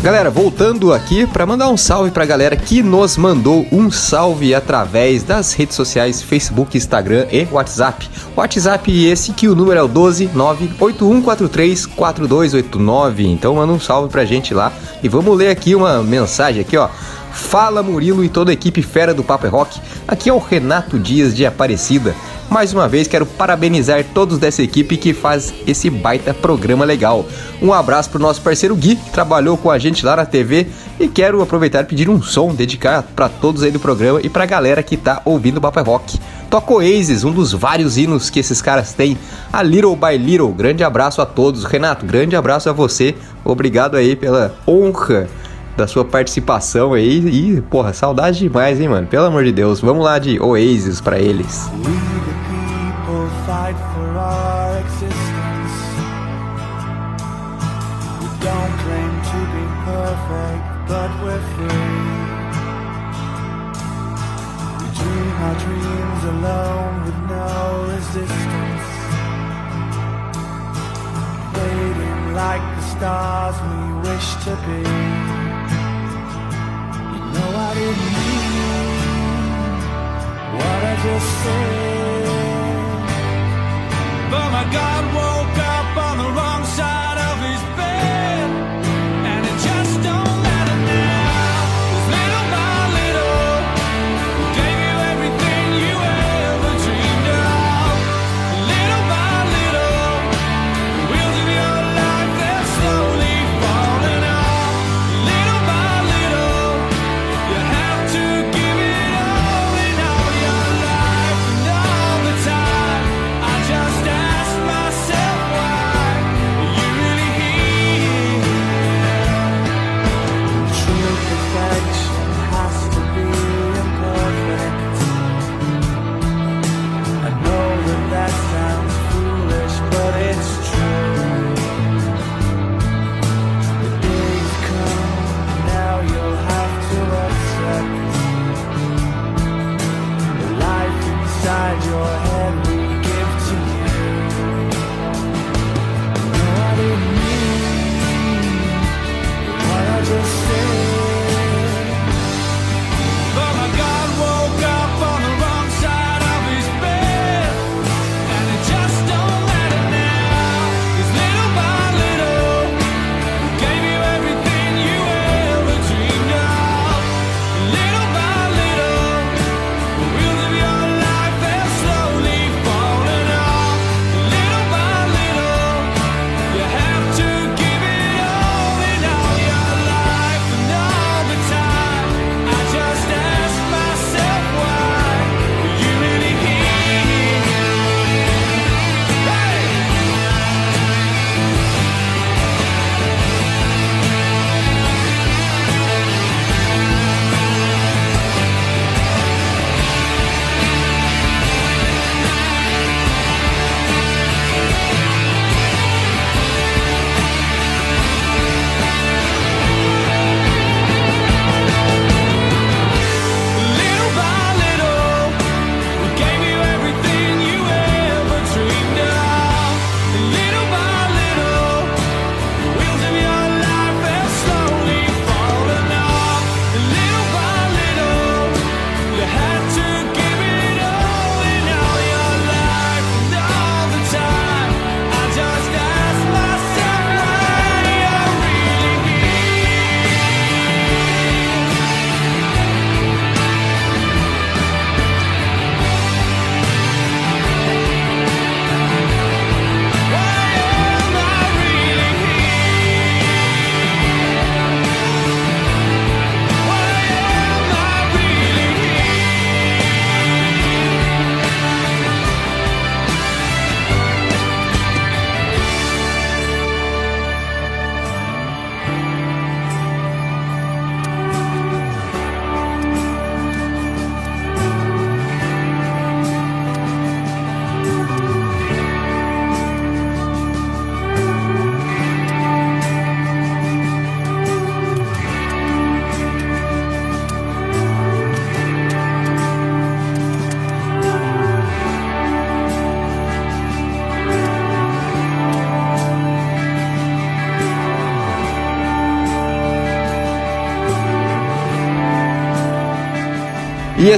Galera, voltando aqui para mandar um salve para a galera que nos mandou um salve através das redes sociais Facebook, Instagram e WhatsApp. WhatsApp esse que o número é o 12 98143 4289. Então manda um salve pra gente lá e vamos ler aqui uma mensagem aqui, ó. Fala Murilo e toda a equipe fera do Papo é Rock. Aqui é o Renato Dias de Aparecida. Mais uma vez quero parabenizar todos dessa equipe que faz esse baita programa legal. Um abraço pro nosso parceiro Gui, que trabalhou com a gente lá na TV, e quero aproveitar e pedir um som, dedicar para todos aí do programa e pra galera que tá ouvindo o Papai Rock. Toca Oasis, um dos vários hinos que esses caras têm, a Little by Little. Grande abraço a todos. Renato, grande abraço a você. Obrigado aí pela honra da sua participação aí. E, porra, saudade demais, hein, mano? Pelo amor de Deus. Vamos lá de Oasis para eles. fight our dreams alone with no resistance. Fading like the stars we wish to be. You know I didn't mean what I just said. But my God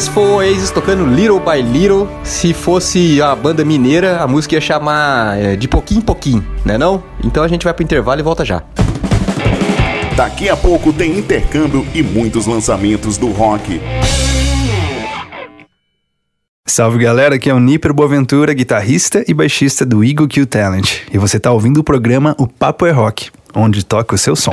esse foi o Oasis tocando Little by Little. Se fosse a banda mineira, a música ia chamar é, de pouquinho em pouquinho, né não? Então a gente vai pro intervalo e volta já. Daqui a pouco tem intercâmbio e muitos lançamentos do rock. Salve galera, aqui é o Nipper Boaventura, guitarrista e baixista do Eagle Q Talent. E você está ouvindo o programa O Papo é Rock, onde toca o seu som.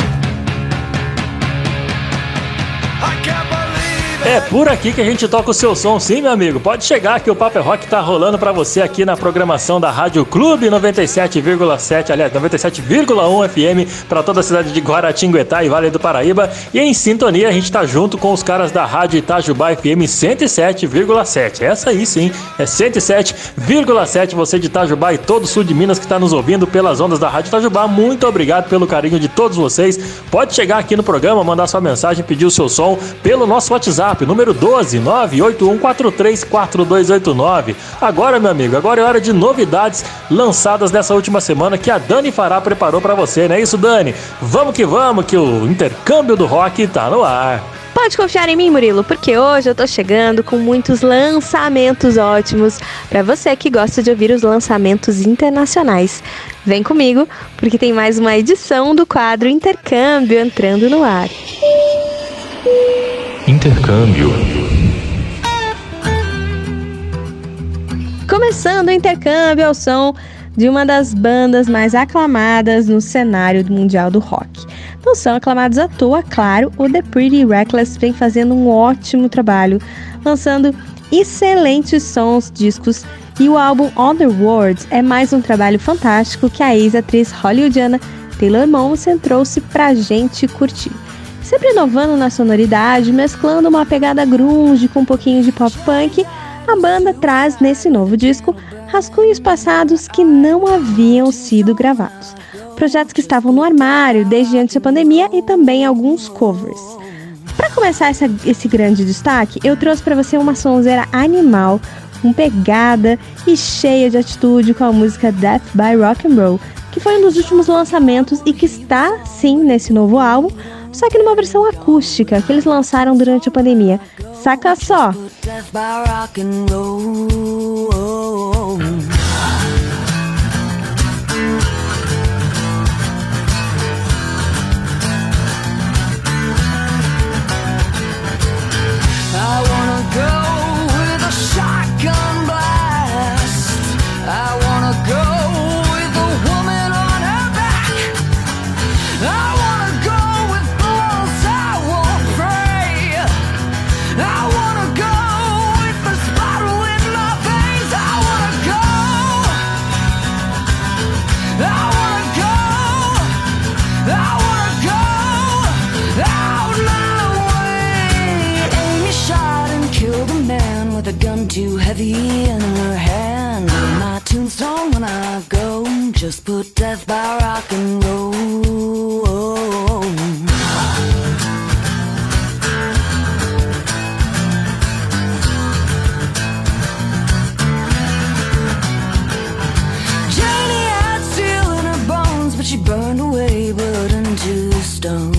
É por aqui que a gente toca o seu som, sim, meu amigo. Pode chegar que o Papo é Rock tá rolando para você aqui na programação da Rádio Clube 97,7, aliás, 97,1 FM para toda a cidade de Guaratinguetá e Vale do Paraíba. E em sintonia a gente tá junto com os caras da Rádio Itajubá FM 107,7. Essa aí sim, é 107,7 você de Itajubá e todo o sul de Minas que está nos ouvindo pelas ondas da Rádio Itajubá. Muito obrigado pelo carinho de todos vocês. Pode chegar aqui no programa, mandar sua mensagem, pedir o seu som pelo nosso WhatsApp, número 12 981434289. Agora, meu amigo, agora é hora de novidades lançadas nessa última semana que a Dani Fará preparou para você, não é isso, Dani? Vamos que vamos, que o intercâmbio do rock tá no ar. Pode confiar em mim, Murilo, porque hoje eu tô chegando com muitos lançamentos ótimos para você que gosta de ouvir os lançamentos internacionais. Vem comigo, porque tem mais uma edição do quadro Intercâmbio entrando no ar. Intercâmbio. Começando o intercâmbio ao som de uma das bandas mais aclamadas no cenário mundial do rock. Não são aclamados à toa, claro, o The Pretty Reckless vem fazendo um ótimo trabalho, lançando excelentes sons, discos e o álbum Other Worlds é mais um trabalho fantástico que a ex-atriz hollywoodiana Taylor Momsen trouxe pra gente curtir sempre inovando na sonoridade, mesclando uma pegada grunge com um pouquinho de pop punk, a banda traz nesse novo disco rascunhos passados que não haviam sido gravados. Projetos que estavam no armário desde antes da pandemia e também alguns covers. Para começar essa, esse grande destaque, eu trouxe para você uma sonzeira animal, com pegada e cheia de atitude com a música Death by Rock and Roll, que foi um dos últimos lançamentos e que está sim nesse novo álbum, só que numa versão acústica que eles lançaram durante a pandemia. Saca só! too put death by rock and roll. Janie had steel in her bones, but she burned away, but into stone.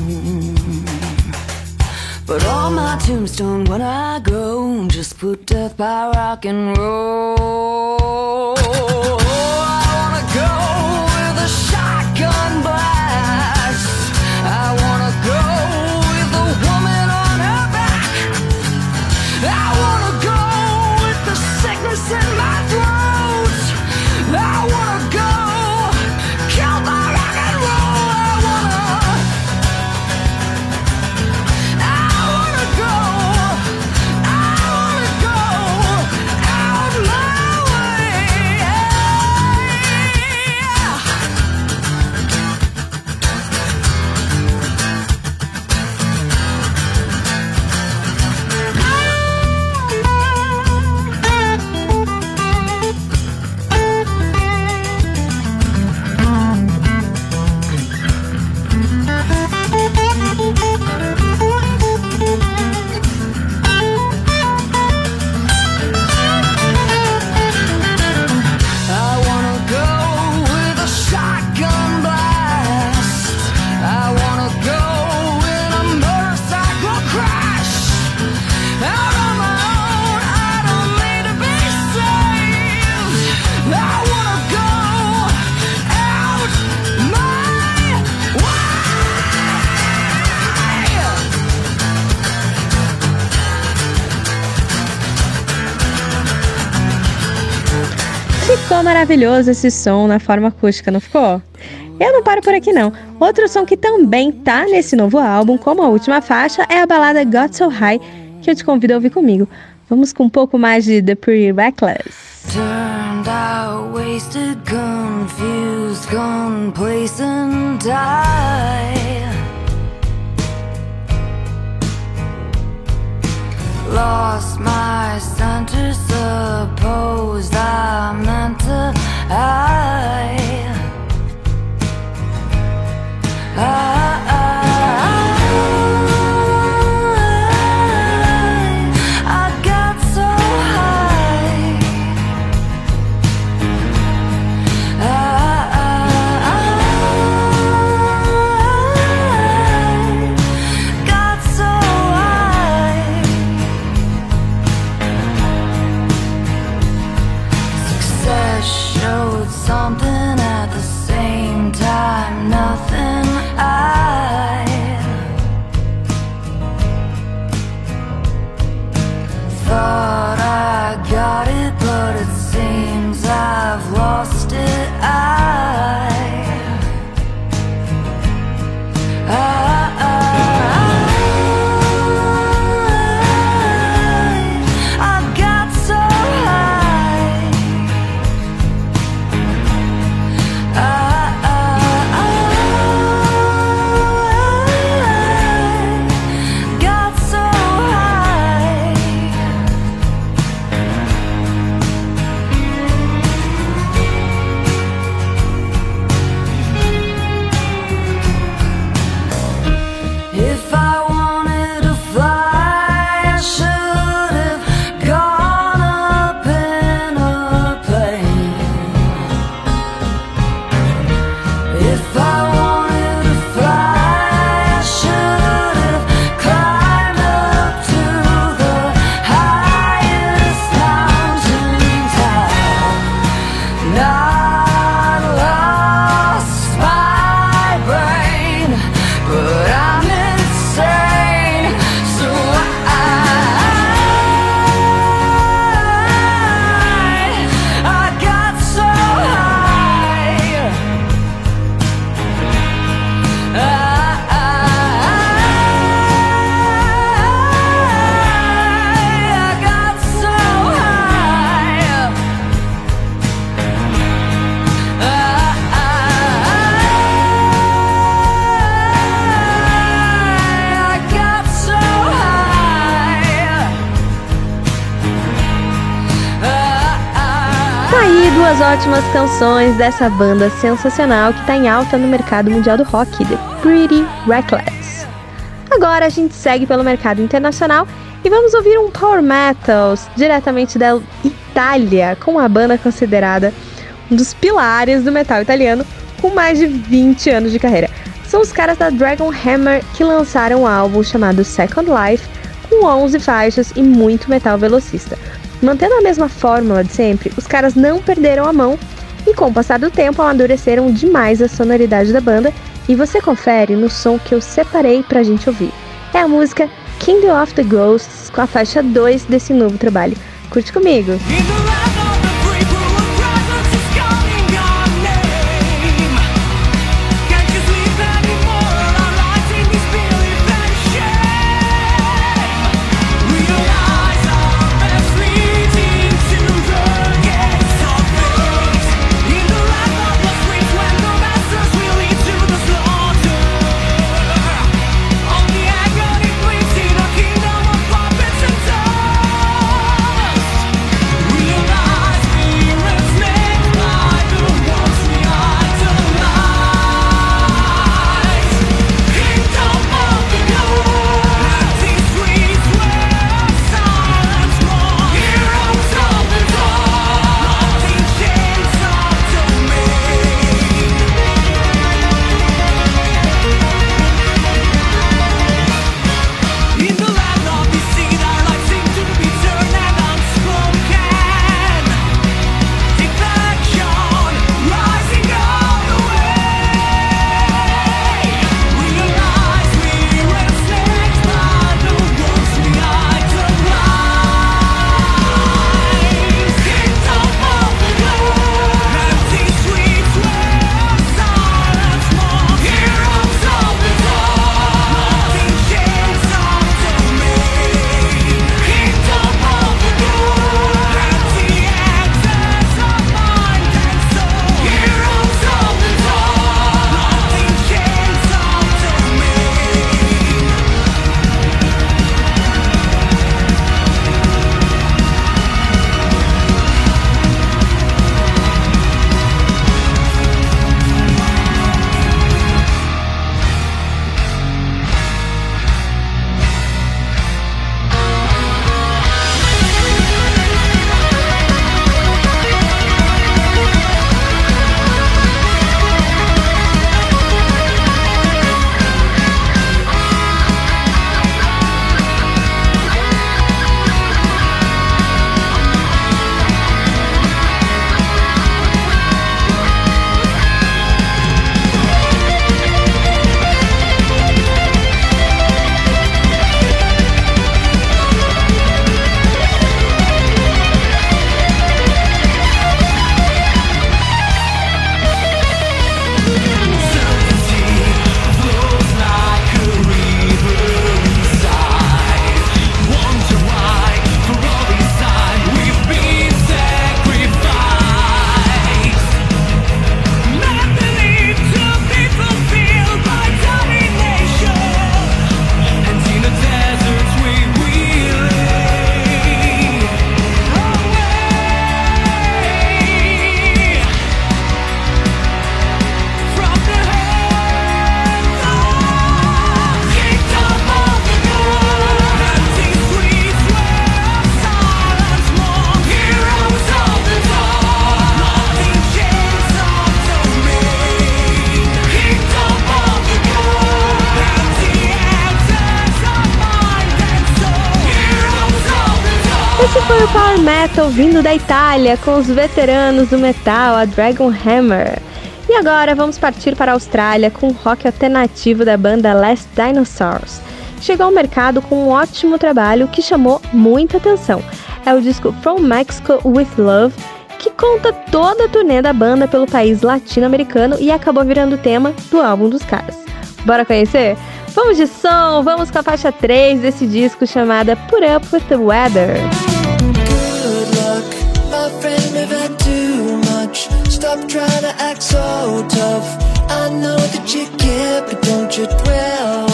But on my tombstone when I go, just put death by rock and roll. Maravilhoso esse som na forma acústica, não ficou? Eu não paro por aqui não. Outro som que também tá nesse novo álbum, como a última faixa, é a balada Got So High, que eu te convido a ouvir comigo. Vamos com um pouco mais de The Pretty Reckless. Turned out wasted, confused. Lost my center, canções dessa banda sensacional que está em alta no mercado mundial do rock, The Pretty Reckless. Agora a gente segue pelo mercado internacional e vamos ouvir um power metal diretamente da Itália, com a banda considerada um dos pilares do metal italiano, com mais de 20 anos de carreira. São os caras da Dragon Hammer que lançaram um álbum chamado Second Life, com 11 faixas e muito metal velocista. Mantendo a mesma fórmula de sempre, os caras não perderam a mão e com o passar do tempo amadureceram demais a sonoridade da banda e você confere no som que eu separei pra gente ouvir. É a música Kingdom of the Ghosts com a faixa 2 desse novo trabalho. Curte comigo! Metal vindo da Itália com os veteranos do metal, a Dragon Hammer. E agora vamos partir para a Austrália com o rock alternativo da banda Last Dinosaurs. Chegou ao mercado com um ótimo trabalho que chamou muita atenção. É o disco From Mexico with Love, que conta toda a turnê da banda pelo país latino-americano e acabou virando tema do álbum dos caras. Bora conhecer? Vamos de som, vamos com a faixa 3 desse disco chamada Put Up With The Weather. Stop trying to act so tough. I know that you care, but don't you dwell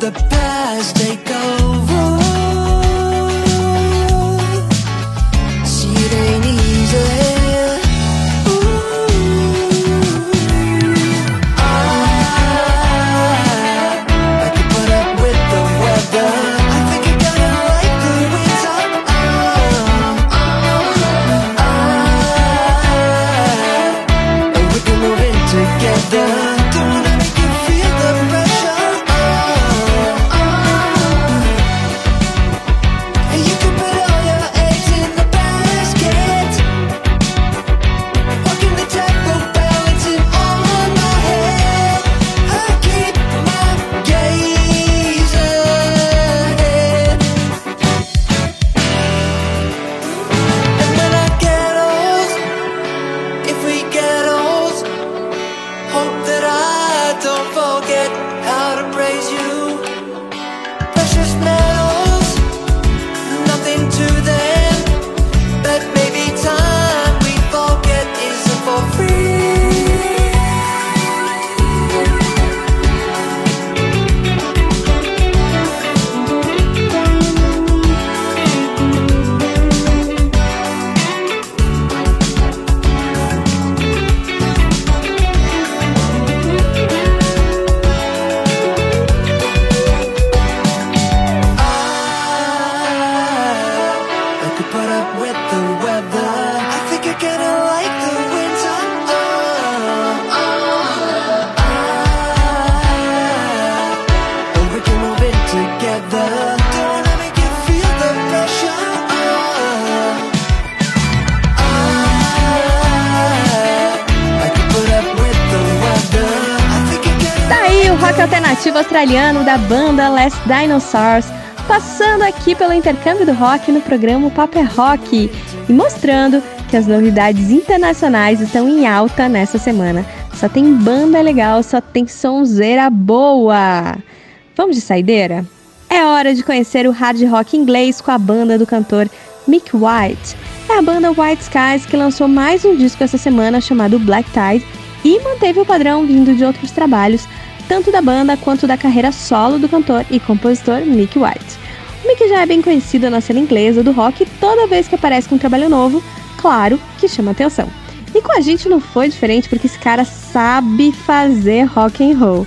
the australiano da banda Last Dinosaurs, passando aqui pelo intercâmbio do rock no programa Paper é Rock e mostrando que as novidades internacionais estão em alta nessa semana. Só tem banda legal, só tem sonzeira boa. Vamos de saideira? É hora de conhecer o hard rock inglês com a banda do cantor Mick White. É a banda White Skies que lançou mais um disco essa semana chamado Black Tide e manteve o padrão vindo de outros trabalhos, tanto da banda quanto da carreira solo do cantor e compositor Mick White. O Mick já é bem conhecido na cena inglesa do rock e toda vez que aparece com um trabalho novo, claro que chama atenção. E com a gente não foi diferente porque esse cara sabe fazer rock and roll.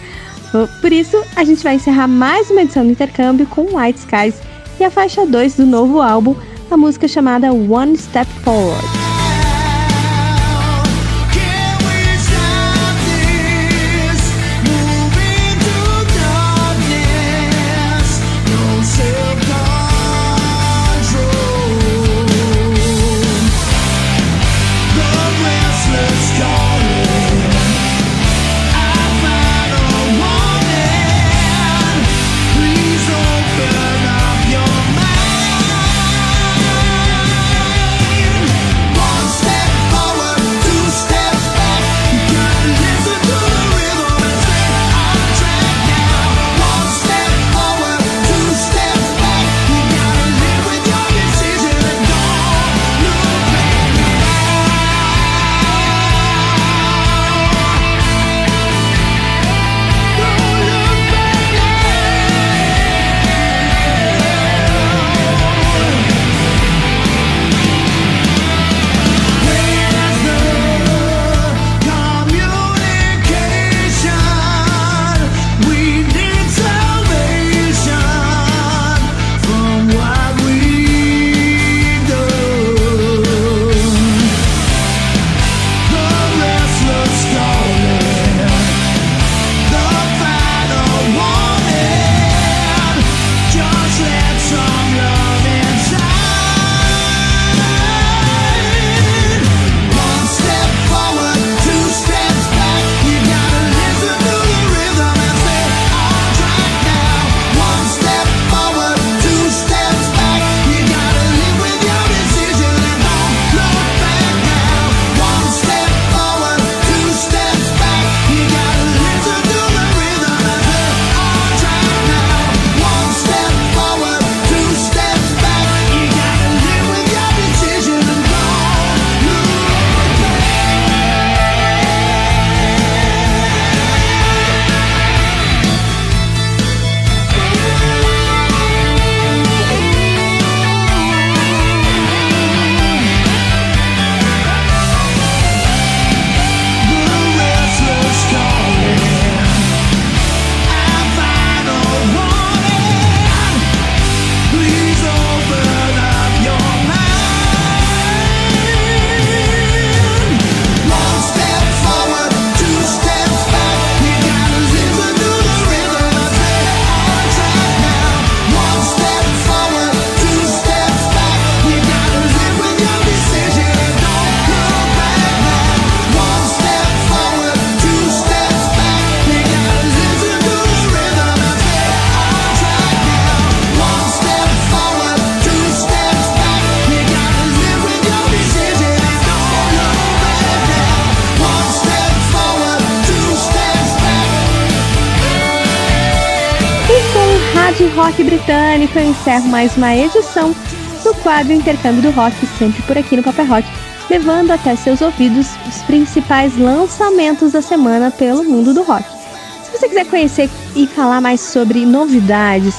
Por isso, a gente vai encerrar mais uma edição do intercâmbio com White Skies e a faixa 2 do novo álbum, a música chamada One Step Forward. Mais uma edição do quadro Intercâmbio do Rock, sempre por aqui no Papel Rock, levando até seus ouvidos os principais lançamentos da semana pelo mundo do rock. Se você quiser conhecer e falar mais sobre novidades,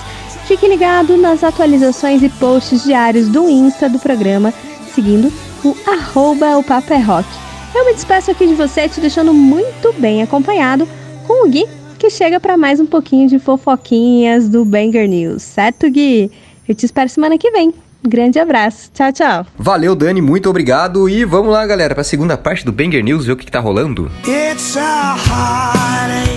fique ligado nas atualizações e posts diários do Insta do programa, seguindo o arroba o é Rock. Eu me despeço aqui de você, te deixando muito bem acompanhado com o Gui, que chega para mais um pouquinho de fofoquinhas do Banger News, certo, Gui? Eu te espero semana que vem. Grande abraço. Tchau, tchau. Valeu, Dani, muito obrigado. E vamos lá, galera, para a segunda parte do Banger News, ver o que, que tá rolando.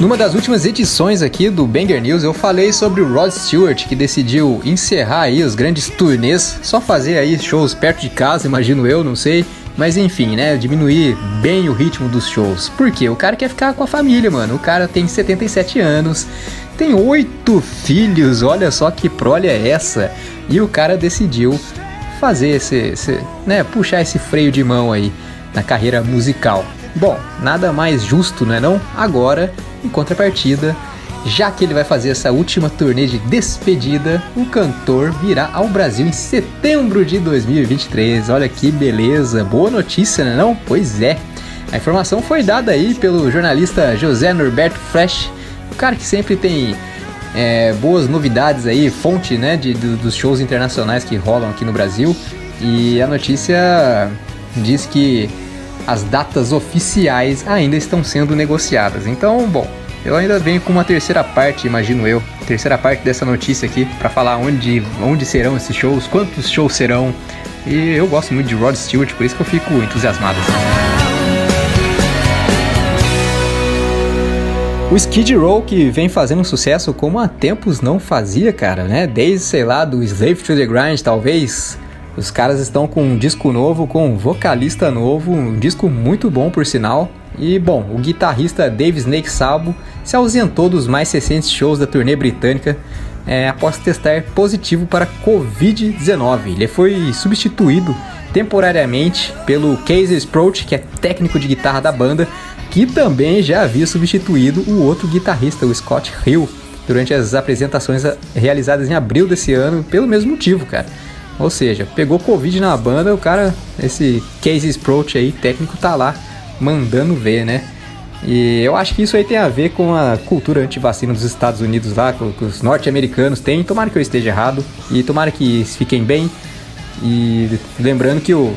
Numa das últimas edições aqui do Banger News, eu falei sobre o Rod Stewart, que decidiu encerrar aí os grandes turnês, só fazer aí shows perto de casa, imagino eu, não sei. Mas enfim, né? Diminuir bem o ritmo dos shows. Por quê? O cara quer ficar com a família, mano. O cara tem 77 anos, tem oito filhos, olha só que prole é essa. E o cara decidiu fazer esse, esse, né, puxar esse freio de mão aí na carreira musical. Bom, nada mais justo, não é não? Agora, em contrapartida, já que ele vai fazer essa última turnê de despedida, o cantor virá ao Brasil em setembro de 2023. Olha que beleza, boa notícia, não é não? Pois é. A informação foi dada aí pelo jornalista José Norberto Fresh, o cara que sempre tem é, boas novidades aí, fonte né, de, dos shows internacionais que rolam aqui no Brasil. E a notícia diz que as datas oficiais ainda estão sendo negociadas. Então, bom, eu ainda venho com uma terceira parte, imagino eu, terceira parte dessa notícia aqui para falar onde, onde serão esses shows, quantos shows serão. E eu gosto muito de Rod Stewart, por isso que eu fico entusiasmado. O Skid Row que vem fazendo sucesso como há tempos não fazia, cara, né? Desde, sei lá, do Slave to the Grind, talvez. Os caras estão com um disco novo, com um vocalista novo, um disco muito bom por sinal. E bom, o guitarrista Dave Snake Sabo se ausentou dos mais recentes shows da turnê britânica é, após testar positivo para Covid-19. Ele foi substituído temporariamente pelo Casey Sprout, que é técnico de guitarra da banda, que também já havia substituído o outro guitarrista, o Scott Hill, durante as apresentações realizadas em abril desse ano, pelo mesmo motivo, cara. Ou seja, pegou Covid na banda, o cara, esse Casey Sprout aí, técnico, tá lá mandando ver, né? E eu acho que isso aí tem a ver com a cultura anti-vacina dos Estados Unidos lá, que os norte-americanos têm. Tomara que eu esteja errado e tomara que fiquem bem. E lembrando que o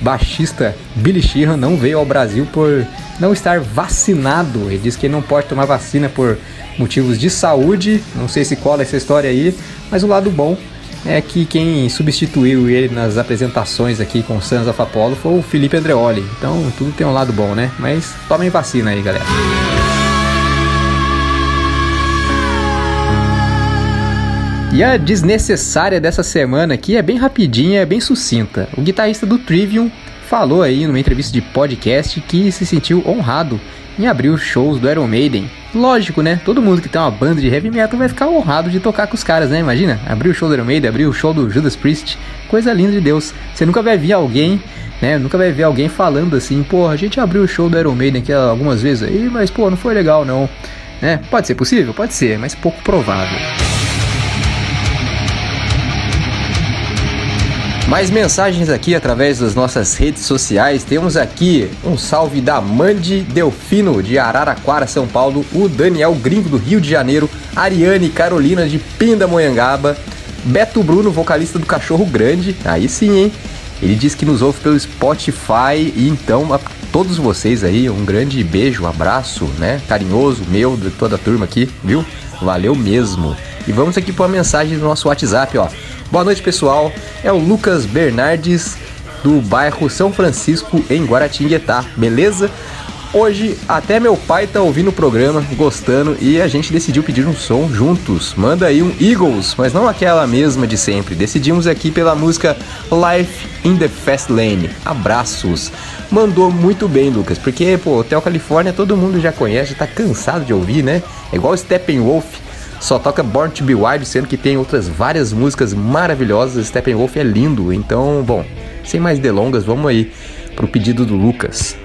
baixista Billy Sheehan não veio ao Brasil por não estar vacinado. Ele diz que ele não pode tomar vacina por motivos de saúde. Não sei se cola essa história aí, mas o lado bom é que quem substituiu ele nas apresentações aqui com o Sons of Apollo foi o Felipe Andreoli. Então tudo tem um lado bom, né? Mas tomem vacina aí, galera. E a desnecessária dessa semana aqui é bem rapidinha, é bem sucinta. O guitarrista do Trivium falou aí numa entrevista de podcast que se sentiu honrado em abrir os shows do Iron Maiden. Lógico, né? Todo mundo que tem uma banda de heavy metal vai ficar honrado de tocar com os caras, né? Imagina, abrir o show do Iron Maiden, abrir o show do Judas Priest. Coisa linda de Deus. Você nunca vai ver alguém, né? Nunca vai ver alguém falando assim, pô, a gente abriu o show do Iron Maiden aqui algumas vezes aí, mas pô, não foi legal não. Né? Pode ser possível? Pode ser, mas pouco provável. Mais mensagens aqui através das nossas redes sociais. Temos aqui um salve da Mandi Delfino de Araraquara, São Paulo, o Daniel Gringo do Rio de Janeiro, Ariane Carolina de Pindamonhangaba, Beto Bruno, vocalista do Cachorro Grande. Aí sim, hein? Ele diz que nos ouve pelo Spotify e então a todos vocês aí um grande beijo, abraço, né? Carinhoso meu de toda a turma aqui, viu? Valeu mesmo. E vamos aqui para a mensagem do nosso WhatsApp, ó. Boa noite, pessoal. É o Lucas Bernardes do bairro São Francisco em Guaratinguetá, beleza? Hoje até meu pai tá ouvindo o programa, gostando e a gente decidiu pedir um som juntos. Manda aí um Eagles, mas não aquela mesma de sempre. Decidimos aqui pela música Life in the Fast Lane. Abraços. Mandou muito bem, Lucas, porque pô, Hotel Califórnia todo mundo já conhece, tá cansado de ouvir, né? É igual Steppenwolf só toca Born to Be Wild, sendo que tem outras várias músicas maravilhosas. Steppenwolf é lindo, então, bom, sem mais delongas, vamos aí pro pedido do Lucas.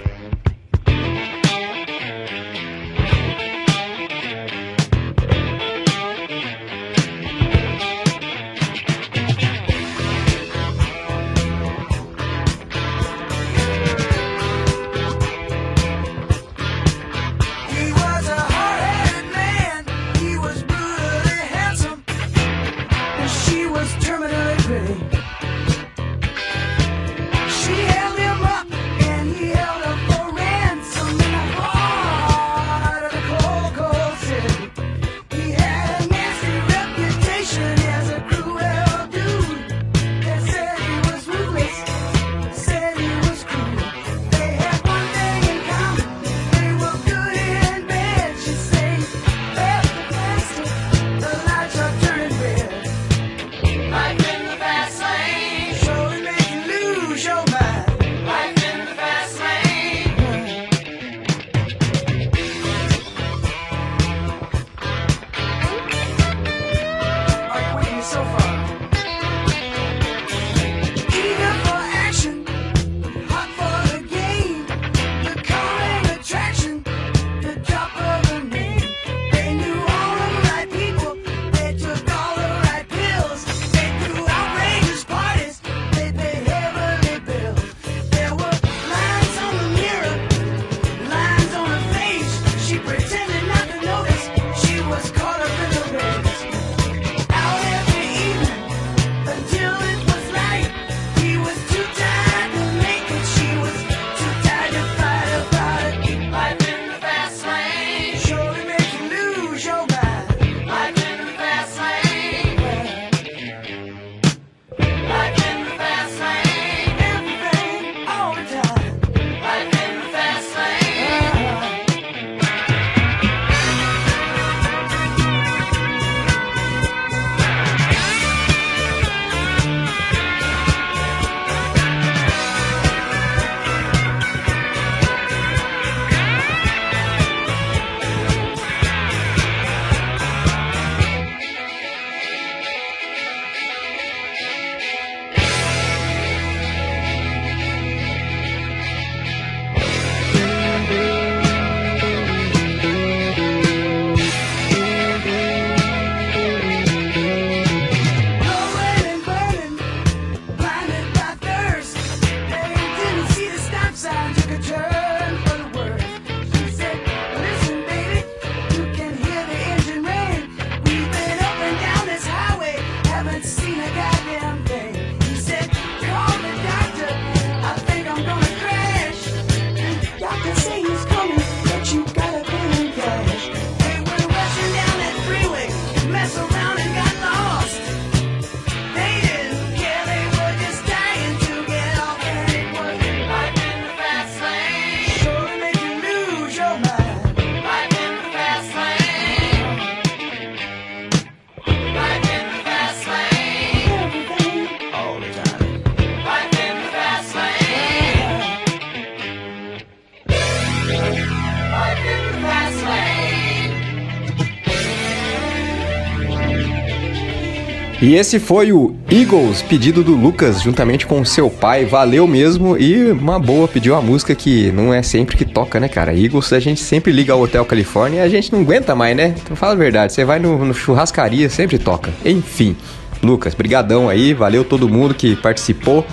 E esse foi o Eagles, pedido do Lucas, juntamente com seu pai. Valeu mesmo e uma boa, pediu uma música que não é sempre que toca, né, cara? Eagles a gente sempre liga ao Hotel Califórnia e a gente não aguenta mais, né? Então fala a verdade, você vai no, no churrascaria, sempre toca. Enfim, Lucas, brigadão aí, valeu todo mundo que participou.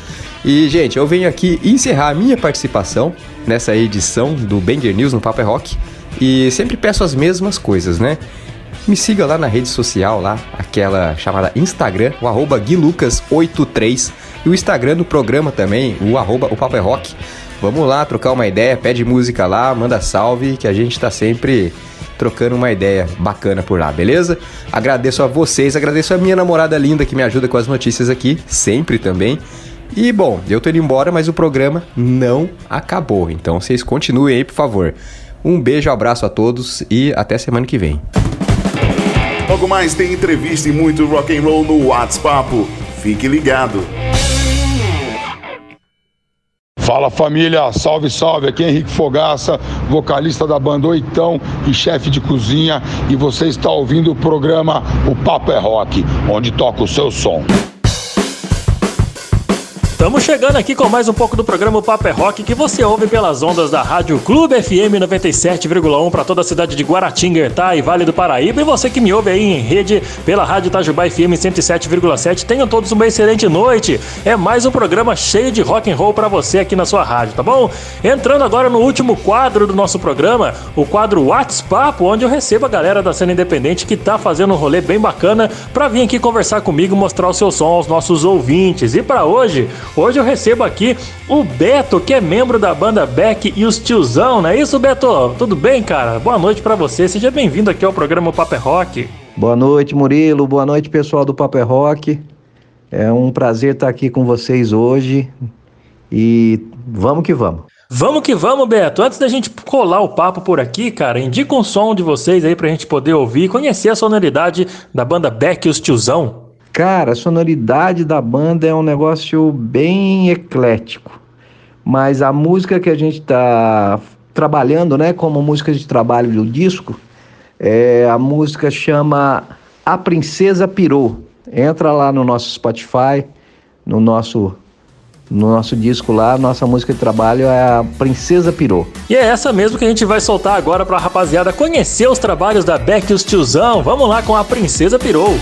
E, gente, eu venho aqui encerrar a minha participação nessa edição do Banger News no Paper é Rock. E sempre peço as mesmas coisas, né? Me siga lá na rede social, lá, aquela chamada Instagram, o arroba guilucas83. E o Instagram do programa também, o arroba o Papo é Rock. Vamos lá trocar uma ideia, pede música lá, manda salve, que a gente tá sempre trocando uma ideia bacana por lá, beleza? Agradeço a vocês, agradeço a minha namorada linda que me ajuda com as notícias aqui, sempre também. E bom, eu tô indo embora, mas o programa não acabou. Então vocês continuem aí, por favor. Um beijo, abraço a todos e até semana que vem. Logo mais tem entrevista e muito rock and roll no WhatsApp. Fique ligado. Fala família, salve, salve. Aqui é Henrique Fogaça, vocalista da banda Oitão e chefe de cozinha. E você está ouvindo o programa O Papo é Rock, onde toca o seu som. Estamos chegando aqui com mais um pouco do programa Paper é Rock que você ouve pelas ondas da Rádio Clube FM 97,1 para toda a cidade de Guaratinguetá e Vale do Paraíba. E você que me ouve aí em rede pela Rádio Itajubá FM 107,7. Tenham todos uma excelente noite. É mais um programa cheio de rock and roll para você aqui na sua rádio, tá bom? Entrando agora no último quadro do nosso programa, o quadro WhatsApp, onde eu recebo a galera da cena independente que tá fazendo um rolê bem bacana para vir aqui conversar comigo, mostrar o seu som aos nossos ouvintes. E para hoje, Hoje eu recebo aqui o Beto, que é membro da banda Beck e os Tiozão, não é isso, Beto? Tudo bem, cara? Boa noite para você. Seja bem-vindo aqui ao programa Paper Rock. Boa noite, Murilo. Boa noite, pessoal do Paper Rock. É um prazer estar aqui com vocês hoje. E vamos que vamos. Vamos que vamos, Beto. Antes da gente colar o papo por aqui, cara, indica um som de vocês aí pra gente poder ouvir e conhecer a sonoridade da banda Beck e os Tiozão. Cara, a sonoridade da banda é um negócio bem eclético. Mas a música que a gente está trabalhando, né, como música de trabalho do disco, é, a música chama A Princesa Pirou. Entra lá no nosso Spotify, no nosso no nosso disco lá, nossa música de trabalho é a Princesa Pirou. E é essa mesmo que a gente vai soltar agora pra rapaziada conhecer os trabalhos da Beck e os tiozão. Vamos lá com a Princesa Pirou.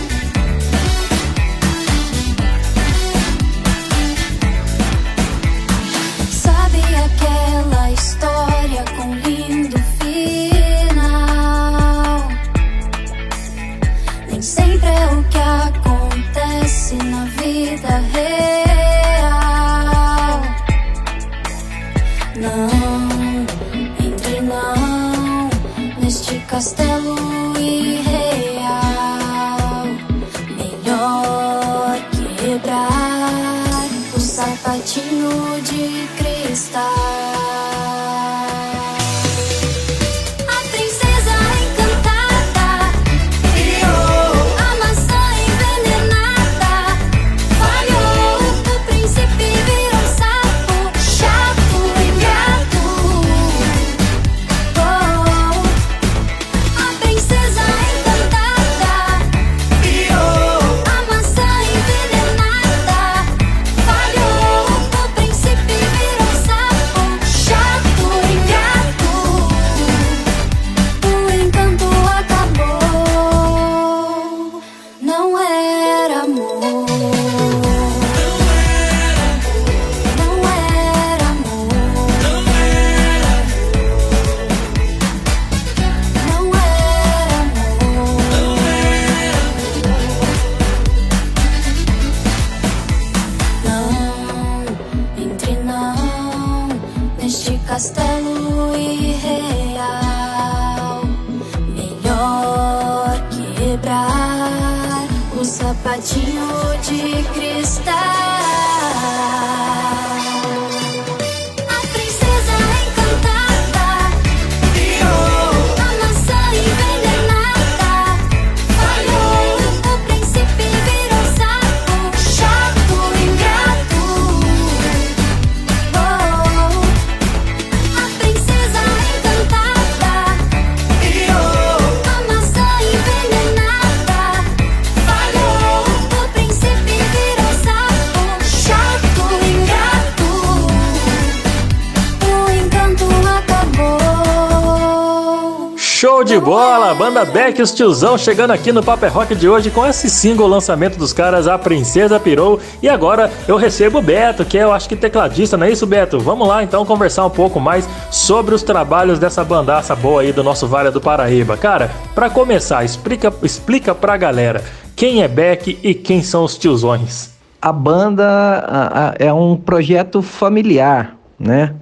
Os tiozão chegando aqui no Paper é Rock de hoje com esse single lançamento dos caras, A Princesa Pirou. E agora eu recebo o Beto, que é, eu acho que tecladista, não é isso, Beto? Vamos lá então conversar um pouco mais sobre os trabalhos dessa bandaça boa aí do nosso Vale do Paraíba. Cara, para começar, explica, explica pra galera quem é Beck e quem são os tiozões. A banda é um projeto familiar, né?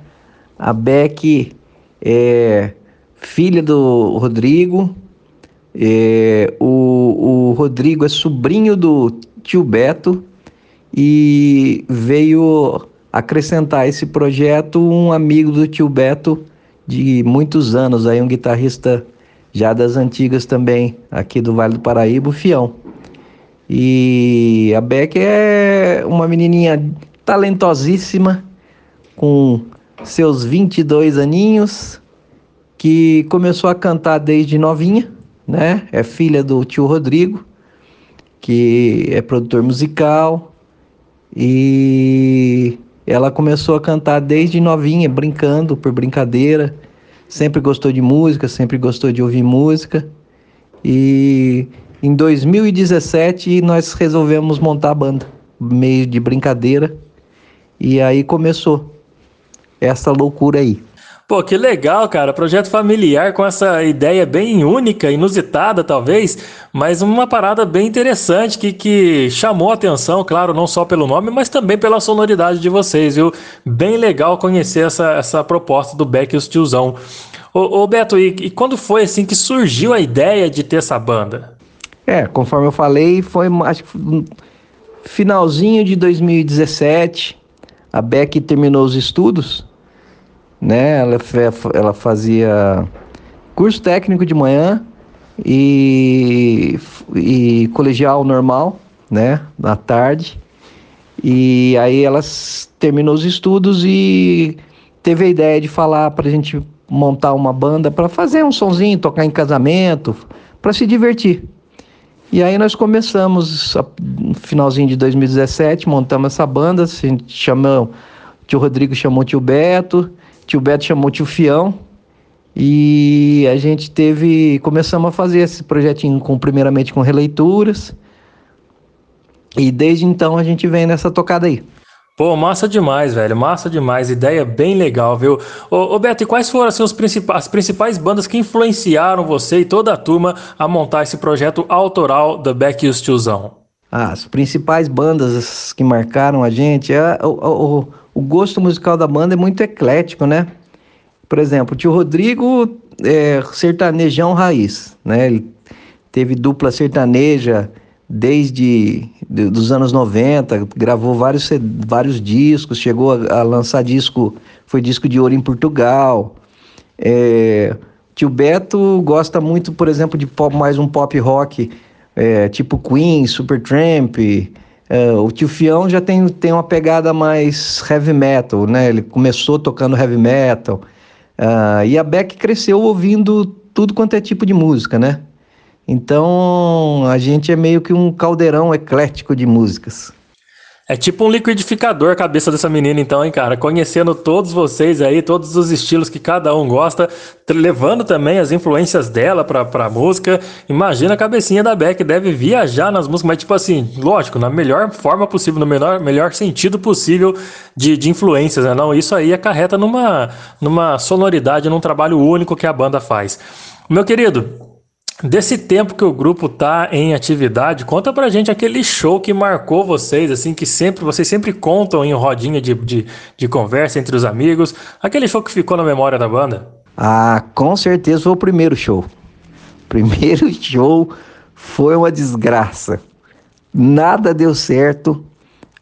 A Beck é filha do Rodrigo. É, o, o Rodrigo é sobrinho do tio Beto e veio acrescentar esse projeto um amigo do tio Beto de muitos anos, aí um guitarrista já das antigas também, aqui do Vale do Paraíba, o Fião. E a Beck é uma menininha talentosíssima, com seus 22 aninhos, que começou a cantar desde novinha, né? É filha do tio Rodrigo, que é produtor musical, e ela começou a cantar desde novinha, brincando por brincadeira. Sempre gostou de música, sempre gostou de ouvir música. E em 2017 nós resolvemos montar a banda, meio de brincadeira. E aí começou essa loucura aí. Pô, que legal, cara. Projeto familiar com essa ideia bem única, inusitada talvez, mas uma parada bem interessante que, que chamou a atenção, claro, não só pelo nome, mas também pela sonoridade de vocês, viu? Bem legal conhecer essa, essa proposta do Beck e os Tiozão. Ô, ô Beto, e, e quando foi assim que surgiu a ideia de ter essa banda? É, conforme eu falei, foi acho que finalzinho de 2017. A Beck terminou os estudos né? Ela, ela fazia curso técnico de manhã e, e colegial normal, né? Na tarde. E aí ela terminou os estudos e teve a ideia de falar para a gente montar uma banda para fazer um sonzinho, tocar em casamento, para se divertir. E aí nós começamos, no finalzinho de 2017, montamos essa banda, gente chamou, o tio Rodrigo chamou o tio Beto, tio Beto chamou tio Fião e a gente teve, começamos a fazer esse projetinho com, primeiramente com releituras e desde então a gente vem nessa tocada aí. Pô, massa demais, velho. Massa demais. Ideia bem legal, viu? Ô, ô Beto, e quais foram assim, os principais, as principais bandas que influenciaram você e toda a turma a montar esse projeto autoral da os Tiozão? As principais bandas que marcaram a gente é o, o, o gosto musical da banda é muito eclético, né? Por exemplo, o tio Rodrigo é sertanejão raiz, né? Ele teve dupla sertaneja desde de, dos anos 90, gravou vários, vários discos, chegou a, a lançar disco, foi disco de ouro em Portugal. É, tio Beto gosta muito, por exemplo, de pop, mais um pop rock, é, tipo Queen, Supertramp, Uh, o tio Fião já tem, tem uma pegada mais heavy metal, né? Ele começou tocando heavy metal. Uh, e a Beck cresceu ouvindo tudo quanto é tipo de música, né? Então a gente é meio que um caldeirão eclético de músicas. É tipo um liquidificador a cabeça dessa menina, então, hein, cara? Conhecendo todos vocês aí, todos os estilos que cada um gosta, levando também as influências dela pra, pra música. Imagina a cabecinha da Beck, deve viajar nas músicas, mas, tipo assim, lógico, na melhor forma possível, no melhor, melhor sentido possível de, de influências, né? Não, isso aí acarreta numa, numa sonoridade, num trabalho único que a banda faz. Meu querido, Desse tempo que o grupo tá em atividade, conta pra gente aquele show que marcou vocês, assim, que sempre vocês sempre contam em rodinha de, de, de conversa entre os amigos. Aquele show que ficou na memória da banda. Ah, com certeza foi o primeiro show. Primeiro show foi uma desgraça. Nada deu certo.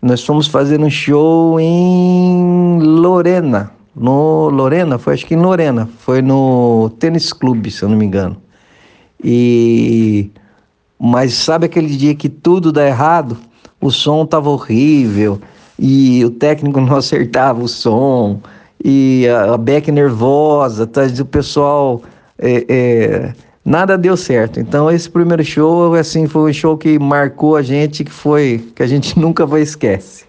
Nós fomos fazer um show em Lorena. No Lorena? Foi acho que em Lorena. Foi no Tênis Clube, se eu não me engano. E mas sabe aquele dia que tudo dá errado? O som tava horrível e o técnico não acertava o som e a, a Beck nervosa, tá? o pessoal é, é, nada deu certo. Então esse primeiro show assim foi um show que marcou a gente, que foi que a gente nunca vai esquecer.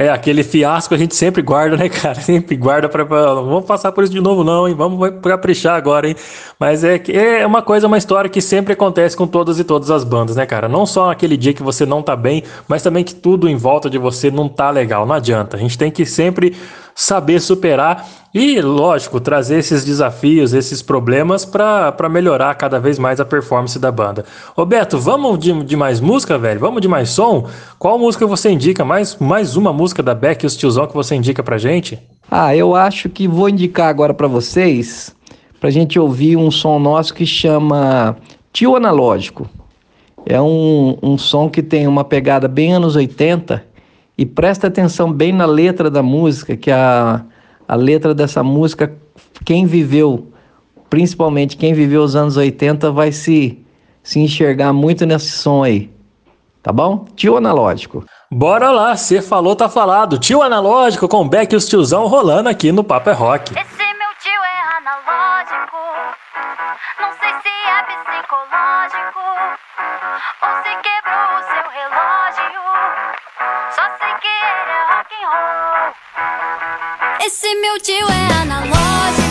É, aquele fiasco a gente sempre guarda, né, cara? Sempre guarda não vamos passar por isso de novo, não, hein? Vamos caprichar agora, hein? Mas é, é uma coisa, uma história que sempre acontece com todas e todas as bandas, né, cara? Não só aquele dia que você não tá bem, mas também que tudo em volta de você não tá legal. Não adianta. A gente tem que sempre saber superar e, lógico, trazer esses desafios, esses problemas para melhorar cada vez mais a performance da banda. Roberto, vamos de, de, mais música, velho? Vamos de mais som? Qual música você indica? Mais, mais uma música da Beck e os tiozão que você indica pra gente? Ah, eu acho que vou indicar agora para vocês, pra gente ouvir um som nosso que chama Tio Analógico. É um, um som que tem uma pegada bem anos 80 e presta atenção bem na letra da música, que a, a letra dessa música, quem viveu, principalmente quem viveu os anos 80, vai se, se enxergar muito nesse som aí. Tá bom? Tio Analógico. Bora lá, você falou, tá falado. Tio Analógico com Beck e os tiozão rolando aqui no Papo é Rock. Esse meu tio é analógico.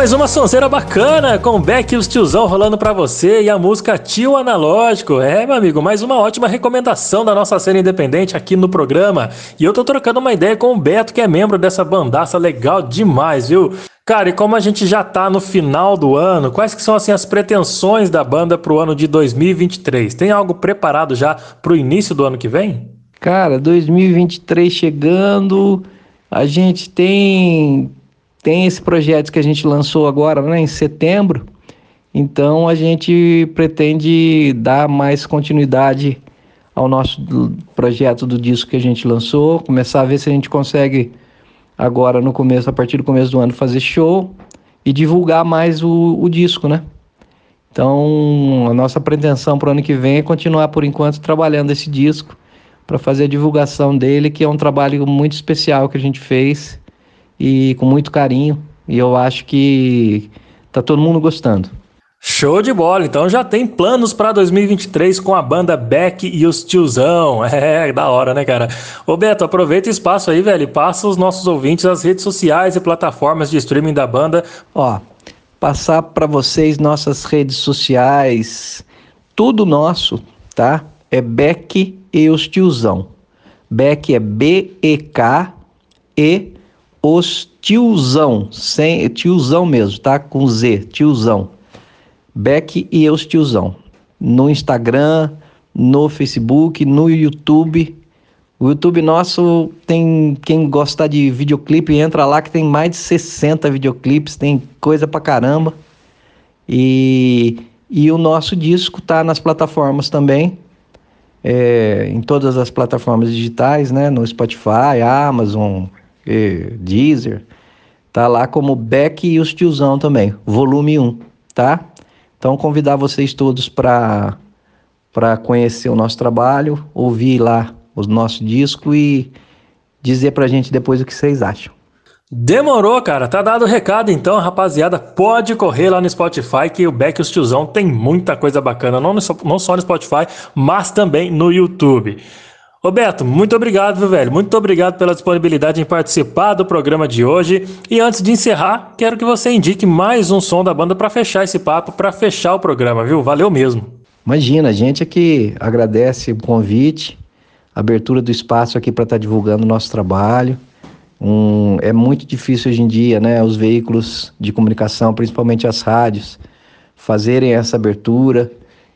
Mais uma sonzeira bacana com Beck e os tiozão rolando pra você e a música Tio Analógico. É, meu amigo, mais uma ótima recomendação da nossa cena independente aqui no programa. E eu tô trocando uma ideia com o Beto, que é membro dessa bandaça legal demais, viu? Cara, e como a gente já tá no final do ano, quais que são assim as pretensões da banda pro ano de 2023? Tem algo preparado já pro início do ano que vem? Cara, 2023 chegando, a gente tem tem esse projeto que a gente lançou agora, né, em setembro. Então a gente pretende dar mais continuidade ao nosso projeto do disco que a gente lançou, começar a ver se a gente consegue agora no começo, a partir do começo do ano, fazer show e divulgar mais o, o disco, né? Então, a nossa pretensão para o ano que vem é continuar, por enquanto, trabalhando esse disco para fazer a divulgação dele, que é um trabalho muito especial que a gente fez e com muito carinho. E eu acho que tá todo mundo gostando. Show de bola, então já tem planos para 2023 com a banda Beck e os Tiozão. É, da hora, né, cara? Ô Beto, aproveita o espaço aí, velho, passa os nossos ouvintes as redes sociais e plataformas de streaming da banda. Ó, passar para vocês nossas redes sociais, tudo nosso, tá? É Beck e os Tiozão. Beck é B-E-K e os Tiozão, sem, tiozão mesmo, tá? Com Z, tiozão. Beck e os Tiozão. No Instagram, no Facebook, no YouTube. O YouTube nosso tem quem gostar de videoclipe, entra lá que tem mais de 60 videoclipes, tem coisa pra caramba. E, e o nosso disco tá nas plataformas também, é, em todas as plataformas digitais, né? No Spotify, Amazon, e Deezer. Tá lá como Beck e os Tiozão também, volume 1, tá? Então convidar vocês todos para para conhecer o nosso trabalho, ouvir lá o nosso disco e dizer pra gente depois o que vocês acham. Demorou, cara. Tá dado o recado então, rapaziada. Pode correr lá no Spotify que o Beck e os Tiozão tem muita coisa bacana, não, no, não só no Spotify, mas também no YouTube. Roberto, muito obrigado, viu, velho? Muito obrigado pela disponibilidade em participar do programa de hoje. E antes de encerrar, quero que você indique mais um som da banda para fechar esse papo, para fechar o programa, viu? Valeu mesmo. Imagina, a gente aqui agradece o convite, a abertura do espaço aqui para estar tá divulgando o nosso trabalho. Um, é muito difícil hoje em dia, né, os veículos de comunicação, principalmente as rádios, fazerem essa abertura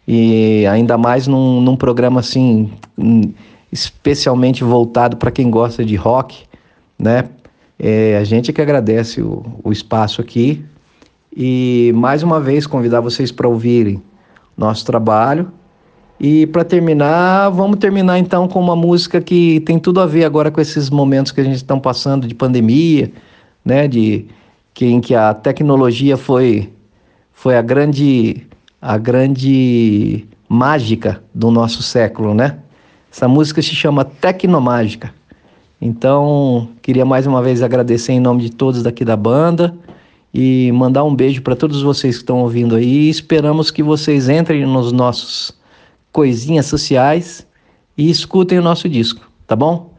e ainda mais num, num programa assim, especialmente voltado para quem gosta de rock, né? É, a gente que agradece o, o espaço aqui e mais uma vez convidar vocês para ouvirem nosso trabalho e para terminar, vamos terminar então com uma música que tem tudo a ver agora com esses momentos que a gente está passando de pandemia, né? De que, em que a tecnologia foi foi a grande a grande mágica do nosso século, né? Essa música se chama Tecnomágica. Então, queria mais uma vez agradecer em nome de todos daqui da banda e mandar um beijo para todos vocês que estão ouvindo aí. Esperamos que vocês entrem nos nossos coisinhas sociais e escutem o nosso disco, tá bom?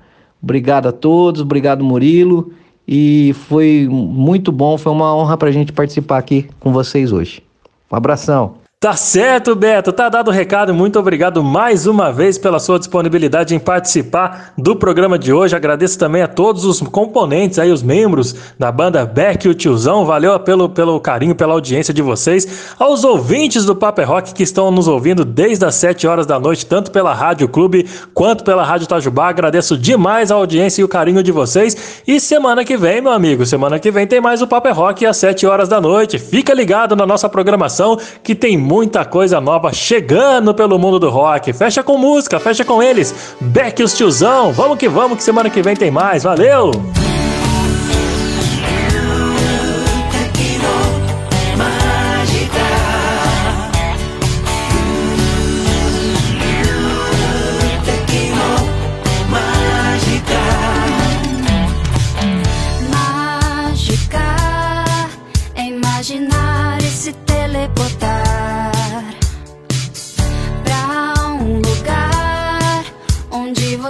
Obrigado a todos, obrigado Murilo e foi muito bom, foi uma honra para a gente participar aqui com vocês hoje. Um abração. Tá certo, Beto. Tá dado o recado. Muito obrigado mais uma vez pela sua disponibilidade em participar do programa de hoje. Agradeço também a todos os componentes aí, os membros da banda Beck e o Tiozão. Valeu pelo, pelo carinho, pela audiência de vocês. Aos ouvintes do Paper Rock que estão nos ouvindo desde as 7 horas da noite, tanto pela Rádio Clube quanto pela Rádio Tajubá. Agradeço demais a audiência e o carinho de vocês. E semana que vem, meu amigo, semana que vem tem mais o Paper Rock às 7 horas da noite. Fica ligado na nossa programação que tem muita coisa nova chegando pelo mundo do rock. Fecha com música, fecha com eles. Beck os tiozão. Vamos que vamos, que semana que vem tem mais. Valeu!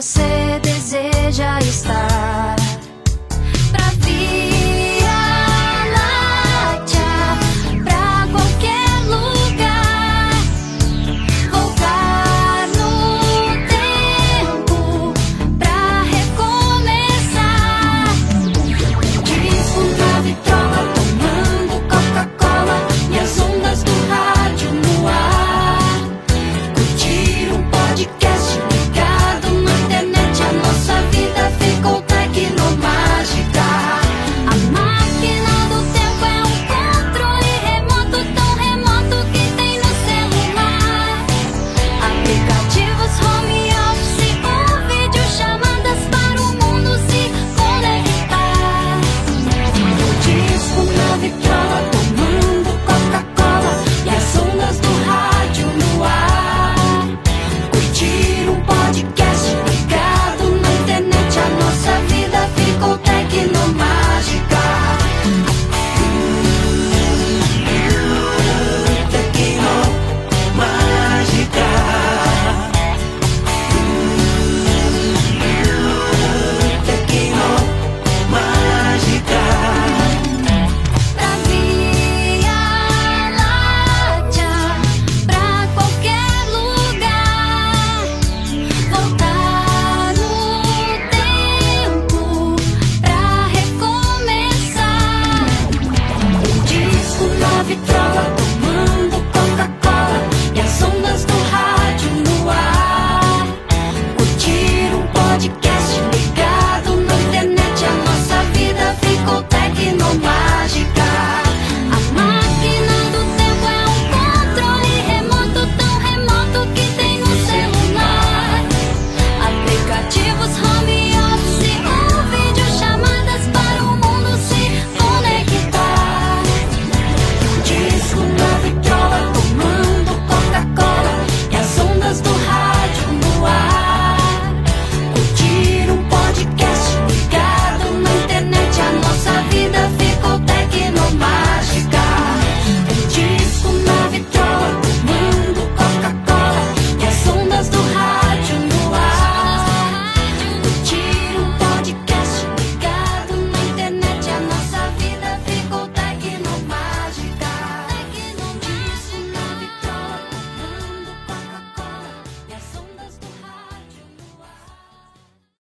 Você deseja estar.